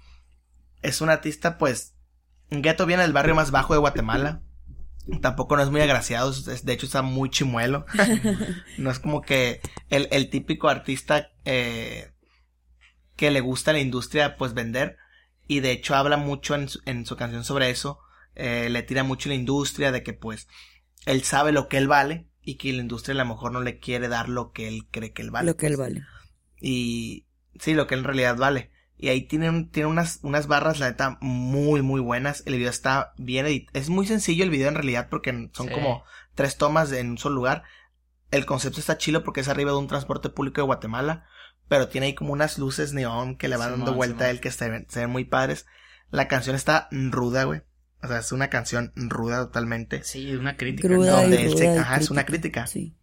es un artista pues... Ghetto viene del barrio más bajo de Guatemala. Tampoco no es muy agraciado, de hecho está muy chimuelo. no es como que el, el típico artista eh, que le gusta a la industria pues vender. Y de hecho habla mucho en su, en su canción sobre eso. Eh, le tira mucho la industria de que pues él sabe lo que él vale y que la industria a lo mejor no le quiere dar lo que él cree que él vale. Lo que él vale. Y sí, lo que en realidad vale. Y ahí tiene, un- tiene unas, unas barras, la neta, muy, muy buenas. El video está bien editado. Es muy sencillo el video en realidad porque son Sí. como tres tomas en un solo lugar. El concepto está chilo porque es arriba de un transporte público de Guatemala. Pero tiene ahí como unas luces neón que le van dando Simón, vuelta a él que se ven, se ven muy padres. La canción está ruda, güey. O sea, es una canción ruda totalmente. Sí, una crítica. Cruda Donde y él se- ruda y ajá, es una crítica. Sí.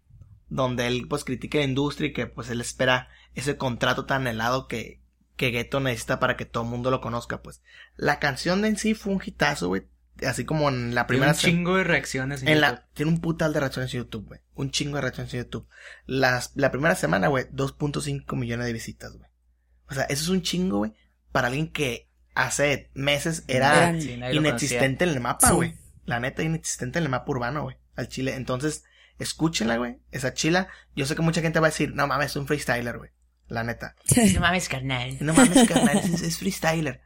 donde él pues critica la industria y que pues él espera ese contrato tan helado que, que Ghetto necesita para que todo el mundo lo conozca, pues. La canción de en sí fue un hitazo, güey. Así como en la Tiene primera un chingo de reacciones. en la, tiene un putal de reacciones en YouTube, güey. Un chingo de reacciones en YouTube. Las, la primera semana, güey, 2.5 millones de visitas, güey. O sea, eso es un chingo, güey. Para alguien que hace meses era Sí, inexistente en el mapa, Sí. güey. La neta, inexistente en el mapa urbano, güey. Al chile. Entonces, escúchenla, güey. Esa chila. Yo sé que mucha gente va a decir, no mames, es un freestyler, güey. La neta. No mames, carnal. No mames, carnal, es, es freestyler.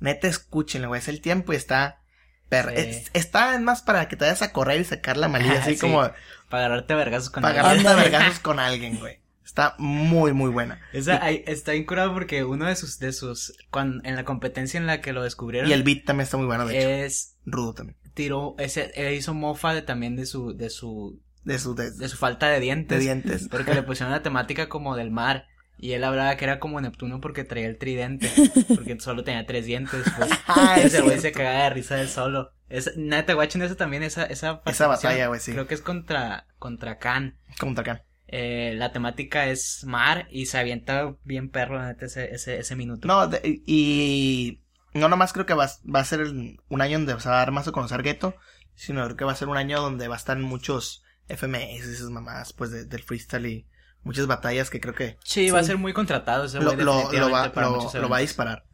Neta, escúchenla, güey. Es el tiempo y está, perra. Sí. Es- está más para que te vayas a correr y sacar la malilla, así Sí, como Para agarrarte a vergazos con para alguien. agarrarte a vergazos con alguien, güey. Está muy, muy buena. Esa, está incurado porque uno de sus, de sus, cuan- en la competencia en la que lo descubrieron. Y el beat también está muy bueno, de hecho. es, Rudo también. tiró, ese, eh, hizo mofa de, también de su, de su, De su, de, de su falta de dientes. de dientes. Porque le pusieron la temática como del mar. Y él hablaba que era como Neptuno porque traía el tridente. Porque solo tenía tres dientes. Pues. Ah, es Ese güey se cagaba de risa de solo. Es, neta, guachen eso también, esa, esa, batalla, güey, sí. Creo que es contra, contra Khan. Como Tacán. Eh, la temática es mar y se avienta bien perro, neta, ese, ese, ese minuto. No, de- y no nomás creo que va, va a ser el- un año donde se va a dar más a conocer Gueto, sino creo que va a ser un año donde va a estar muchos FMS esas mamadas, pues, de- del freestyle y muchas batallas que creo que Sí, va a ser muy contratado ese lo, lo, lo va, para lo- lo va a disparar.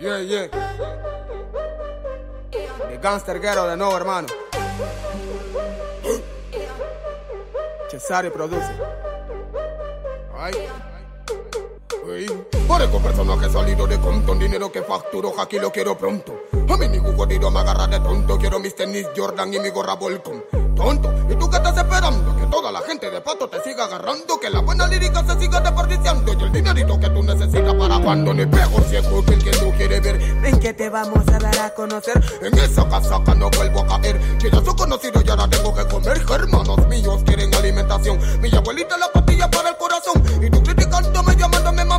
Yeah, yeah. De Gangster Ghetto de nuevo, hermano. Cesare produce. Uy. Parezco personaje salido de Compton, dinero que facturo, aquí lo quiero pronto. A mí ningún jodido me agarra de tonto, quiero mis tenis Jordan y mi gorra Volcom. Tonto, ¿y tú qué estás esperando? Que toda la gente de pato te siga agarrando, que la buena lírica se siga desperdiciando y el dinerito que tú necesitas para cuando ni pego ciego que el que no quiere ver. Ven que te vamos a dar a conocer. En esa casaca no vuelvo a caer, que ya soy conocido y ahora tengo que comer. Hermanos míos quieren alimentación, mi abuelita la pastilla para el corazón y tú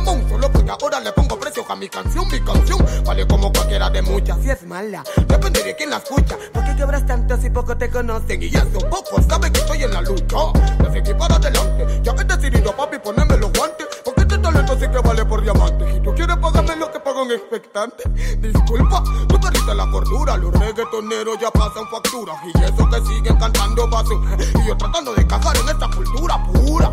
mamón, solo porque ahora le pongo precio a mi canción, mi canción vale como cualquiera de muchas. Si es mala, Depende de quién la escucha. ¿por qué quebras tanto si poco te conocen? Y eso pocos saben que estoy en la lucha. De seguir para adelante. Ya he decidido, papi, ponerme los guantes. Porque este talento sí que vale por diamante. Y tú quieres pagarme lo que pago en expectante. Disculpa, tú perdiste la cordura. Los reggaetoneros ya pasan facturas. Y eso que siguen cantando basura. Y yo tratando de encajar en esta cultura pura.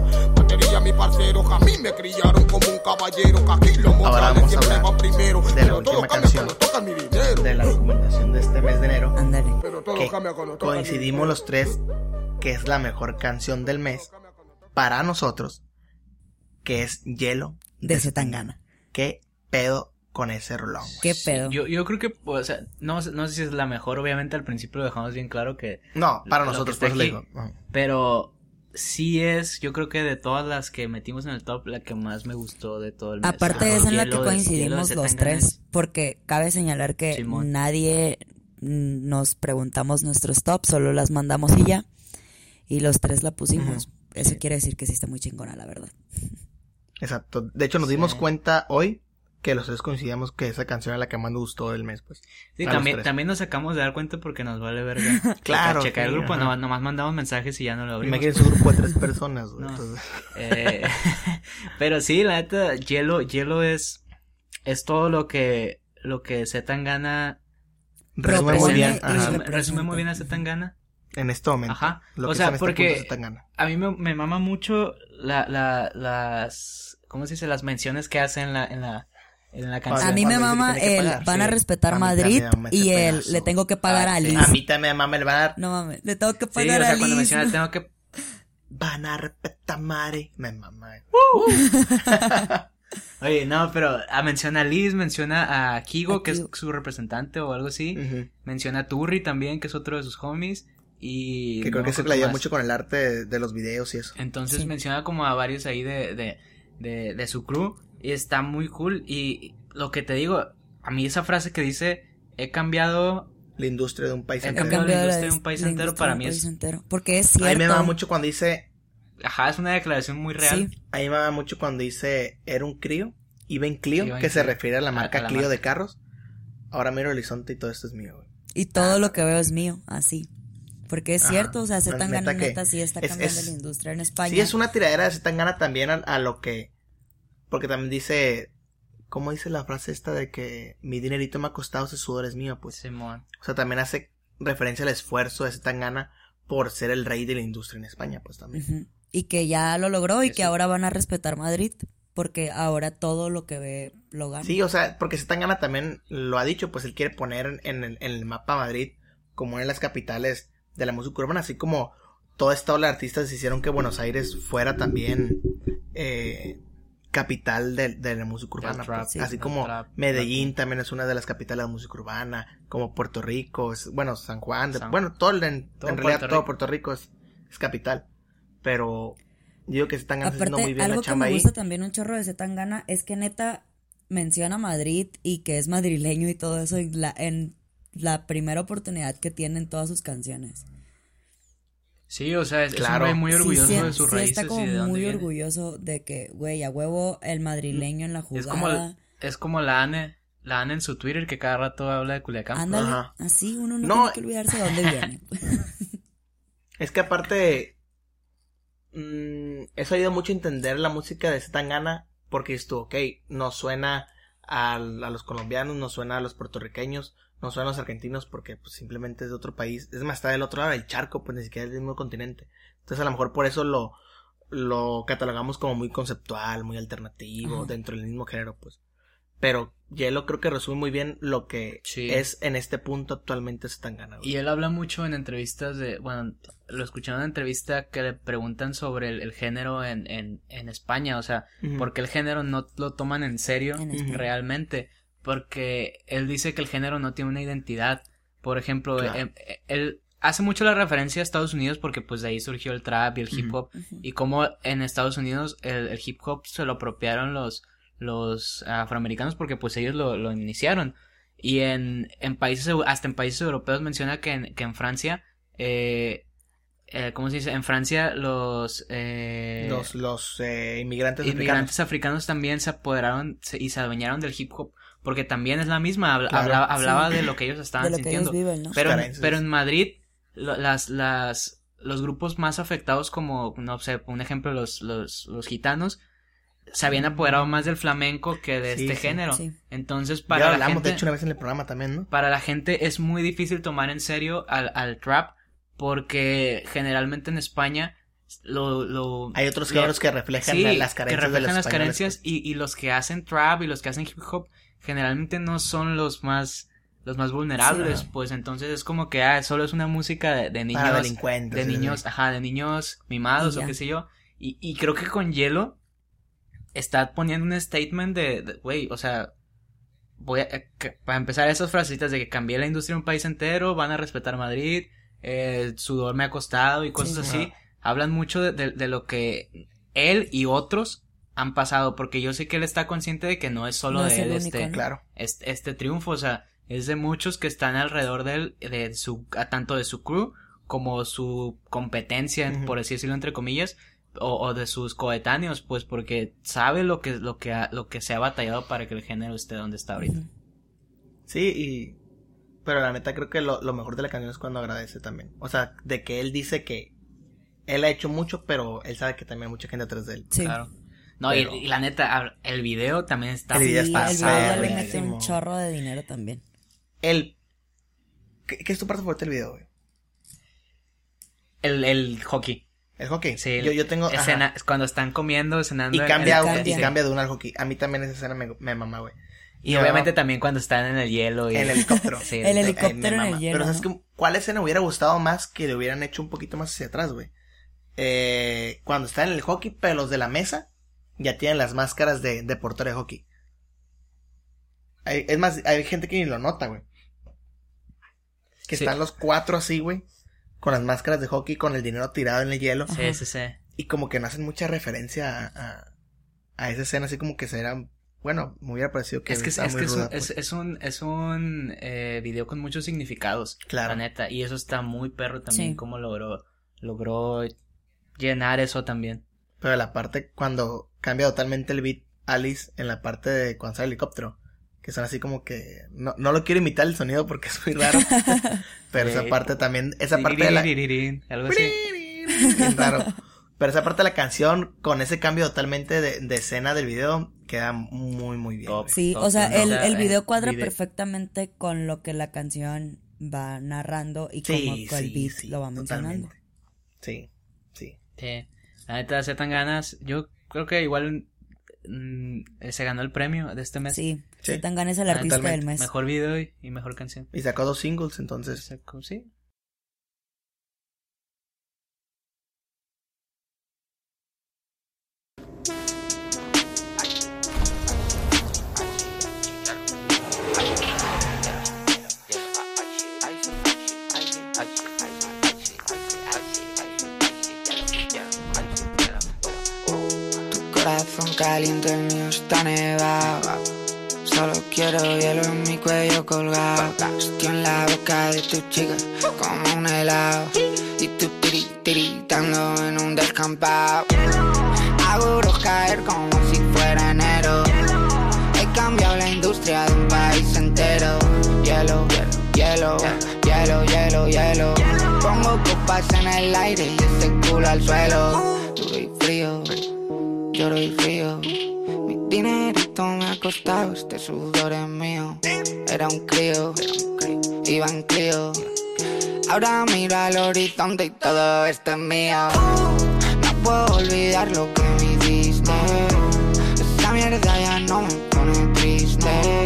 Batería, mi parcero. A mí me criaron como un caballero. Que aquí los Ahora mortales vamos a siempre primero. de la Pero última todo cambia canción. cuando toca mi dinero. de la documentación de este mes de enero. Ándale. Pero todo que cambia cuando toca mi coincidimos los tres que es la mejor canción del mes para nosotros, que es Hielo De Zetangana. ¿Qué pedo con ese rolón? ¿Qué pedo? Yo, yo creo que, o sea, no, sé- no sé si es la mejor, obviamente al principio lo dejamos bien claro que... No, para nosotros, está por eso le digo. Pero sí es, yo creo que de todas las que metimos en el top, la que más me gustó de todo el mes. Aparte Ah, es en la que de- de coincidimos los tres, es- porque cabe señalar que Simón. nadie nos preguntamos nuestros tops, solo las mandamos y ya, y los tres la pusimos. Eso quiere decir que sí está muy chingona, la verdad. Exacto. De hecho, nos dimos cuenta hoy que los tres coincidíamos que esa canción es la que más nos gustó del mes, pues. Sí, también, también nos sacamos de dar cuenta porque nos vale verga. Claro, Checar el grupo, ajá. nomás, mandamos mensajes y ya no lo abrimos. Imagínense un grupo de tres personas, güey, No. Eh, pero sí, la neta, hielo, hielo es, es todo lo que, lo que Zetangana Resume muy bien, resume, resume muy bien a Zetangana. En este momento. Ajá. Lo o que sea, este porque a mí me, me mama mucho la, la, las, ¿cómo se dice? Las menciones que hace en la, en la, en la canción. A mí me cuando mama el pagar, van a sí. respetar A mí Madrid ese y el pedazo. le tengo que pagar Ah, a sí. Liz. A mí también me mama el bar. No mames, le tengo que Sí, pagar o sea, a cuando Liz. menciona tengo que Van a respetar Mari. Me mama. Oye, no, pero a menciona a Liz, menciona a Kigo, A que Kigo. es su representante o algo así. Ujú. Menciona a Turri también, que es otro de sus homies. Y Que creo no que se más. mucho con el arte de, de los videos y eso. Entonces Sí. menciona como a varios ahí de, de, de, de su crew. Y está muy cool. Y lo que te digo, a mí esa frase que dice, he cambiado... La industria de un país He He entero. cambiado la industria de un país la entero, para mí es- entero. Porque es A mí me cierto. mama mucho cuando dice. Ajá, es una declaración muy real. Sí. A mí me mama mucho cuando dice. Era un Clio. Iba en Clio. Iba en que se refiere a la A- marca a la Clio marca. de carros. Ahora miro el horizonte y todo esto es mío, güey. Y todo lo que veo es mío, así. Porque es Ajá. cierto, o sea, Neta Zetangana que neta sí está es- cambiando es- la industria en España. Sí, es una tiradera de tan gana también a, a lo que. Porque también dice. ¿Cómo dice la frase esta de que mi dinerito me ha costado, ese sudor es mío? Pues. Simón. O sea, también hace referencia al esfuerzo de Zetangana por ser el rey de la industria en España, pues también. Y que ya lo logró y Que ahora van a respetar Madrid. Porque ahora todo lo que ve lo gana. Sí, o sea, porque Zetangana también lo ha dicho, pues él quiere poner en el, en el mapa Madrid como una de las capitales de la música urbana, así como toda esta ola de artistas hicieron que Buenos Aires fuera también eh, capital de, de la música urbana. trap, pues. sí, Así como trap, Medellín también es una de las capitales de la música urbana, como Puerto Rico, es- bueno, San Juan, de- San- bueno, todo el- en, todo en realidad Puerto todo. Puerto Rico es, es capital. Pero digo que se están haciendo Aparte, muy bien algo la que chamba me ahí. gusta también un chorro de Zetangana es que neta menciona Madrid y que es madrileño y todo eso en la, en la primera oportunidad que tiene en todas sus canciones. Sí, o sea, es, es un Claro. güey muy orgulloso sí, de sus sí raíces está como y de dónde muy viene. orgulloso de que, güey, a huevo el madrileño en la jugada. Es como, es como la Ane, la Ane en su Twitter que cada rato habla de Culiacán. Ándale, Ajá. así uno no, No, tiene que olvidarse de dónde viene. Es que aparte, mm, eso ayuda mucho a entender la música de Zetangana, porque dices tú, ok, no suena al- a, los colombianos, no suena a los puertorriqueños, no a los argentinos, porque pues simplemente es de otro país, es más, está del otro lado del charco, pues ni siquiera es del mismo continente. Entonces a lo mejor por eso lo, lo catalogamos como muy conceptual, muy alternativo, dentro del mismo género, pues. Pero Hielo creo que resume muy bien lo que Sí. es en este punto actualmente Zetangana. Y él habla mucho en entrevistas de, bueno, lo escuché en una entrevista que le preguntan sobre el, el género en, en, en España, o sea, porque el género no lo toman en serio realmente, porque él dice que el género no tiene una identidad. Por ejemplo, Claro. em- eh, él hace mucho la referencia a Estados Unidos porque pues de ahí surgió el trap y el hip hop y como en Estados Unidos el, el hip hop se lo apropiaron los los afroamericanos porque pues ellos lo, lo iniciaron y en, en países hasta en países europeos menciona que en, que en Francia eh, eh, ¿cómo se dice? En Francia los eh, los los eh, inmigrantes, inmigrantes africanos también se apoderaron se- y se adueñaron del hip hop porque también es la misma habla- Claro. hablaba, hablaba Sí. de lo que ellos estaban De lo que ellos sintiendo viven, ¿no? pero, pero en Madrid lo- las las los grupos más afectados como no sé un ejemplo los los, los gitanos se habían apoderado más del flamenco que de Sí, este sí. género Sí. entonces Ya para la gente de hecho, una vez en el programa también, ¿no? para la gente es muy difícil tomar en serio al, al trap porque generalmente en España lo, lo Hay otros géneros que reflejan las carencias que de reflejan los las españoles, carencias y, y los que hacen trap y los que hacen hip hop generalmente no son los más los más vulnerables Sí. pues entonces es como que ah, solo es una música de, de niños Para delincuentes, de niños sí. ajá de niños mimados o qué sé yo y, y creo que con hielo está poniendo un statement de güey o sea voy a, eh, que- para empezar esas frasecitas de que cambié la industria de un país entero, van a respetar Madrid, eh, sudor me ha costado y cosas Sí. así, hablan mucho de, de- de lo que él y otros han pasado, porque yo sé que él está consciente de que no es solo No de es él único, este, ¿no? Claro. este, este triunfo, o sea, es de muchos que están alrededor de él, de su, a- tanto de su crew como su competencia, por así decirlo entre comillas, o, o de sus coetáneos, pues porque sabe lo que, lo que, ha- lo que se ha batallado para que el género esté donde está ahorita. Sí, y... Pero la neta creo que lo, lo mejor de la canción es cuando agradece también. O sea, de que él dice que él ha hecho mucho, pero él sabe que también hay mucha gente atrás de él. Sí. Claro. No, Pero- y, y la neta, el video también está El video Sí, está el video le mete un chorro de dinero también. El... ¿Qué, qué es tu parte favorita del video, güey? el, el hockey. El hockey. Sí, yo, yo tengo... escena, es cuando están comiendo, cenando. Y cambia, y cambia. de una al hockey. A mí también esa escena me, me mama, güey. Y Me obviamente mama también cuando están en el hielo. Y... El helicóptero. Sí, El helicóptero en el hielo, Pero ¿sabes ¿no? qué? ¿Cuál escena hubiera gustado más que le hubieran hecho un poquito más hacia atrás, güey? Eh, cuando están en el hockey, pero los de la mesa ya tienen las máscaras de, de portero de hockey. Hay- es más, hay gente que ni lo nota, güey. Que Sí. están los cuatro así, güey. Con las máscaras de hockey, con el dinero tirado en el hielo. Sí, sí, sí. Y como que no hacen mucha referencia a, a, a esa escena, así como que será. Bueno, me hubiera parecido que Es que, es, muy que es, un, es, pues. es un, es un eh, video con muchos significados. Claro. La neta. Y eso está muy perro también. Sí. Cómo logró, logró llenar eso también. Pero la parte cuando cambia totalmente el beat Alice en la parte de cuando sale el helicóptero. Que son así como que. No, no lo quiero imitar el sonido porque es muy raro. pero esa parte también. Esa parte de la. Algo así. Bien raro. Pero esa parte de la canción, con ese cambio totalmente de, de escena del video, queda muy, muy bien. Top. Sí, Top, o sea, ¿no? el, el video eh, cuadra video- perfectamente con lo que la canción va narrando y Sí, como el sí, beat sí, lo va mencionando. totalmente. Sí, sí. Sí. La neta, se tan ganas. Yo creo que igual mm, se ganó el premio de este mes. Sí, Sí. tan ganas el Ah, artista totalmente. del mes. Mejor video y, y mejor canción. Y sacó dos singles, entonces. Sí. Corazón caliente, el mío está nevado. Solo quiero hielo en mi cuello colgado. Estoy en la boca de tu chica como un helado. Y tú tiri, tiritando en un descampado. Hago caer como si fuera enero. He cambiado la industria de un país entero. Hielo, hielo, hielo, hielo, hielo. Pongo copas en el aire y ese culo al suelo. Lloro y frío. Mi dinerito me ha costado, este sudor es mío. Era un crío, iba en crío. Ahora miro al horizonte y todo esto es mío. No puedo olvidar lo que me diste. Esa mierda ya no me pone triste.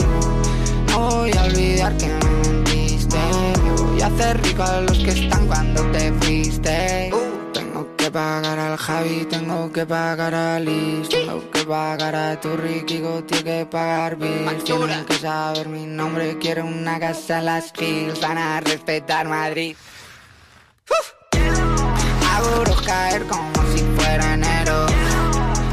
No voy a olvidar que me mentiste. Me voy a hacer rico a los que están cuando te fuiste. Tengo que pagar al Javi, tengo que pagar a Liz, tengo que pagar a tu Ricky, tiene que pagar Bills. Tienen que saber mi nombre, quiero una casa en las Hills, van a respetar Madrid. Hago caer como si fuera enero.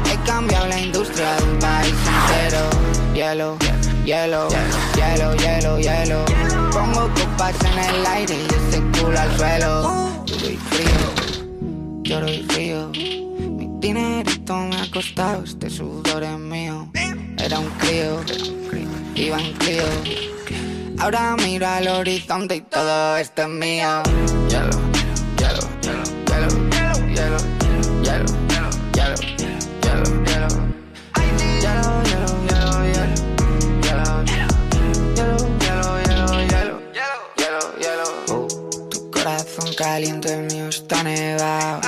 He cambiado la industria de un país entero. Hielo, hielo, hielo, hielo, hielo. Pongo copas en el aire y ese culo al suelo. Y frío, lloro y frío. Mi dinerito me ha costado, este sudor es mío. Era un crío, iba en crío. Ahora miro al horizonte y todo esto es mío. Hielo, hielo, hielo, hielo, hielo, caliente, mío está nevado.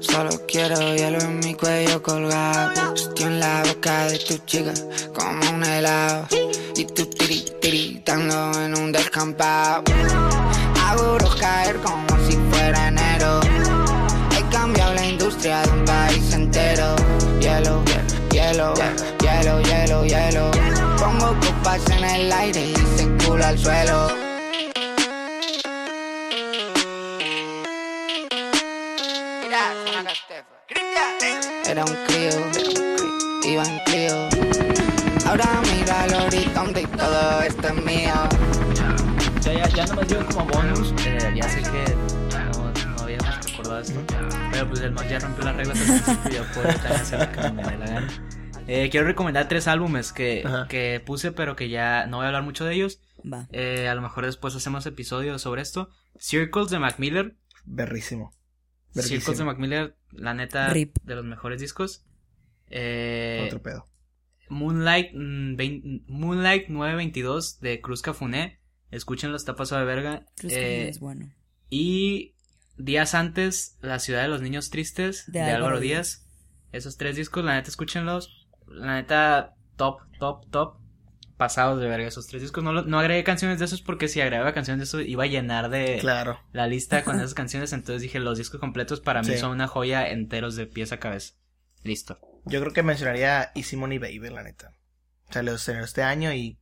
Solo quiero hielo en mi cuello colgado. Estoy en la boca de tu chica como un helado. Y tú tiri, tiritando en un descampado. Hago caer como si fuera enero. He cambiado la industria de un país entero. Hielo, hielo, hielo, hielo, hielo. Pongo copas en el aire y ese culo al suelo. Era un crío, iba en crío. Ahora mira al horizonte y todo esto es mío. Ya, ya, ya nomás digo como bonus. eh, ya sé que no, no habíamos recordado esto. Pero pues el mod ya rompió las reglas principio. Ya puedo también hacer lo que me dé la gana. Eh, quiero recomendar tres álbumes que, que puse, pero que ya no voy a hablar mucho de ellos. Va. Eh, a lo mejor después hacemos episodios sobre esto. Circles de Mac Miller. Berrísimo. Circles de. Mac Miller, la neta, Rip. de los mejores discos. Eh, Otro pedo. Moonlight, mm, vein- Moonlight 922 de Cruz Cafuné. Escúchenlo, está pasado de verga. Cruz Eh, es bueno. Y días antes, La ciudad de los niños tristes de, De Álvaro, Álvaro Díaz. Esos tres discos, la neta, escúchenlos. La neta, top, top, top. Pasados de verga esos tres discos. No, no agregué canciones de esos porque si agregaba canciones de esos iba a llenar de Claro. la lista con esas canciones. Entonces dije, los discos completos para mí Sí. son una joya enteros de pies a cabeza. Listo. Yo creo que mencionaría Easy Money Baby, la neta. Salió este año y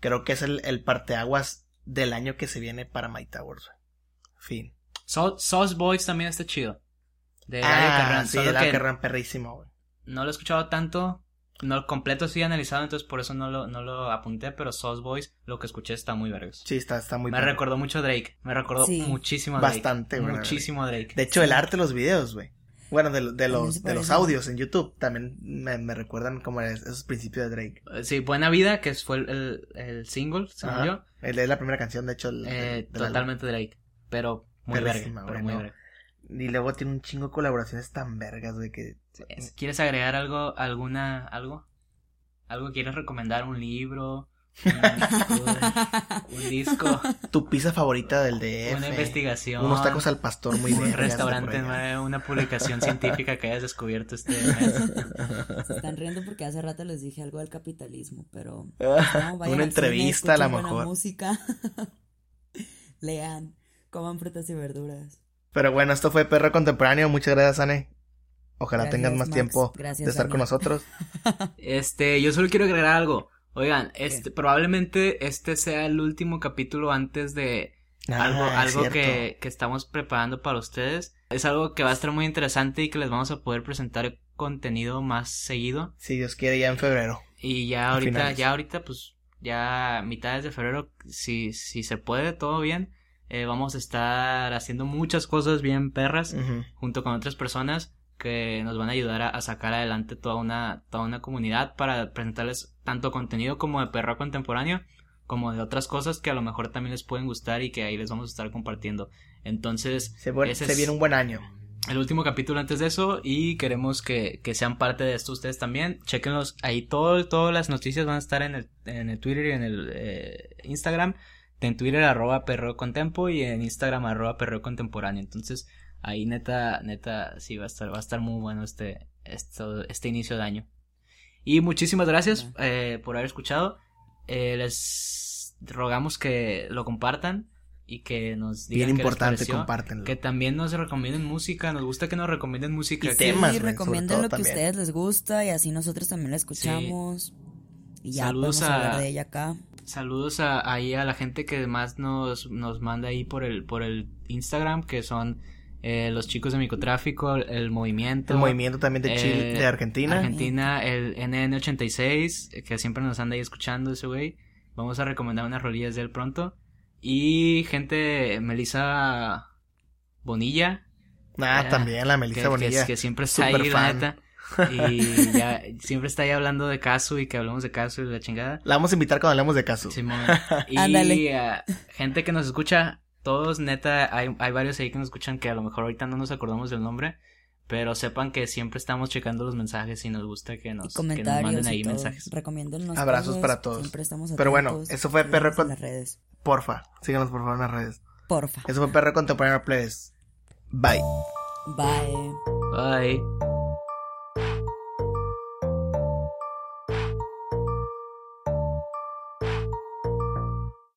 creo que es el, el parteaguas del año que se viene para My Towers. Fin. Sau- Sauce Boys también está chido. De Eladio Ah, Carrán, sí, Eladio que Carrán, perrísimo, güey. No lo he escuchado tanto. No, el completo sí analizado, entonces por eso no lo, no lo apunté, pero Sauce Boys, lo que escuché está muy vergas. Sí, está, está muy Me padre. recordó mucho a Drake. Me recordó Sí. muchísimo a Drake. Bastante, güey. Muchísimo a Drake. De hecho, el arte de los videos, güey. Bueno, de, de los, se de los audios en YouTube también me, me recuerdan como es- esos principios de Drake. Eh, Sí, Buena Vida, que fue el, el, el single, según Ajá. yo. Es la primera canción, de hecho. el- Eh, totalmente Drake. Pero muy verga. Pero muy verga. Y luego tiene un chingo de colaboraciones tan vergas, güey, que... ¿Quieres agregar algo, alguna, algo? ¿Algo quieres recomendar? ¿Un libro? ¿Un, un disco? Tu pizza favorita del DF. Una investigación. Unos tacos al pastor muy Un vergas de restaurante, nuevo, una publicación científica que hayas descubierto este mes. Se están riendo porque hace rato les dije algo del capitalismo, pero no, una cine, entrevista a buena mejor. música. Lean, coman frutas y verduras. Pero bueno, esto fue Perro Contemporáneo. Muchas gracias, Ane. Ojalá Gracias, tengas más Max. tiempo Gracias, de estar con nosotros. Este, yo solo quiero agregar algo. Oigan, este, probablemente este sea el último capítulo antes de Ah, algo, algo que, que estamos preparando para ustedes. Es algo que va a estar muy interesante y que les vamos a poder presentar contenido más seguido. Si Dios quiere, ya en febrero. Y ya ahorita, finales. ya ahorita, pues, ya mitades de febrero, si, si se puede, todo bien. eh, vamos a estar haciendo muchas cosas bien perras junto con otras personas que nos van a ayudar a, a sacar adelante toda una, toda una comunidad para presentarles tanto contenido como de perro contemporáneo como de otras cosas que a lo mejor también les pueden gustar y que ahí les vamos a estar compartiendo. Entonces, Se, buen- ese se es viene un buen año. el último capítulo antes de eso y queremos que, que sean parte de esto ustedes también. Chequenlos ahí, todo, todas las noticias van a estar en el, en el Twitter y en el eh, Instagram. En Twitter arroba perreo contempo y en Instagram arroba perreo contemporáneo. Entonces ahí neta, neta, sí va a estar, va a estar muy bueno este, esto, este inicio de año. Y muchísimas gracias eh, por haber escuchado. Eh, les rogamos que lo compartan y que nos digan Bien qué les importante, compártenlo. Que también nos recomienden música. Nos gusta que nos recomienden música. que- sí, recomienden lo que a ustedes les gusta y así nosotros también la escuchamos. Y ya Saludos hablar a- de ella acá. Saludos a, ahí a la gente que más nos, nos manda ahí por el, por el Instagram, que son eh, los chicos de microtráfico, el, el movimiento. El movimiento también de Chile- de Argentina. Argentina, el NN86, eh, que siempre nos anda ahí escuchando ese güey. Vamos a recomendar unas rolillas de él pronto. Y gente, Melissa Bonilla. Ah, eh, también la Melissa que- Bonilla. Que, siempre está Súper ahí, la fan. neta. Y ya, siempre está ahí hablando de caso y que hablamos de caso y la chingada. La vamos a invitar cuando hablemos de caso. Simón. Y ah, gente que nos escucha, todos neta, hay, hay varios ahí que nos escuchan que a lo mejor ahorita no nos acordamos del nombre, pero sepan que siempre estamos checando los mensajes y nos gusta que nos, que nos Comentarios manden ahí todo. mensajes. Recomiéndennos Abrazos para todos. Siempre estamos Pero bueno, eso fue Perro con... las redes. Porfa, síganos por favor en las redes. Porfa. Eso fue Perro Contemporáneo Plebes. Bye. Bye. Bye.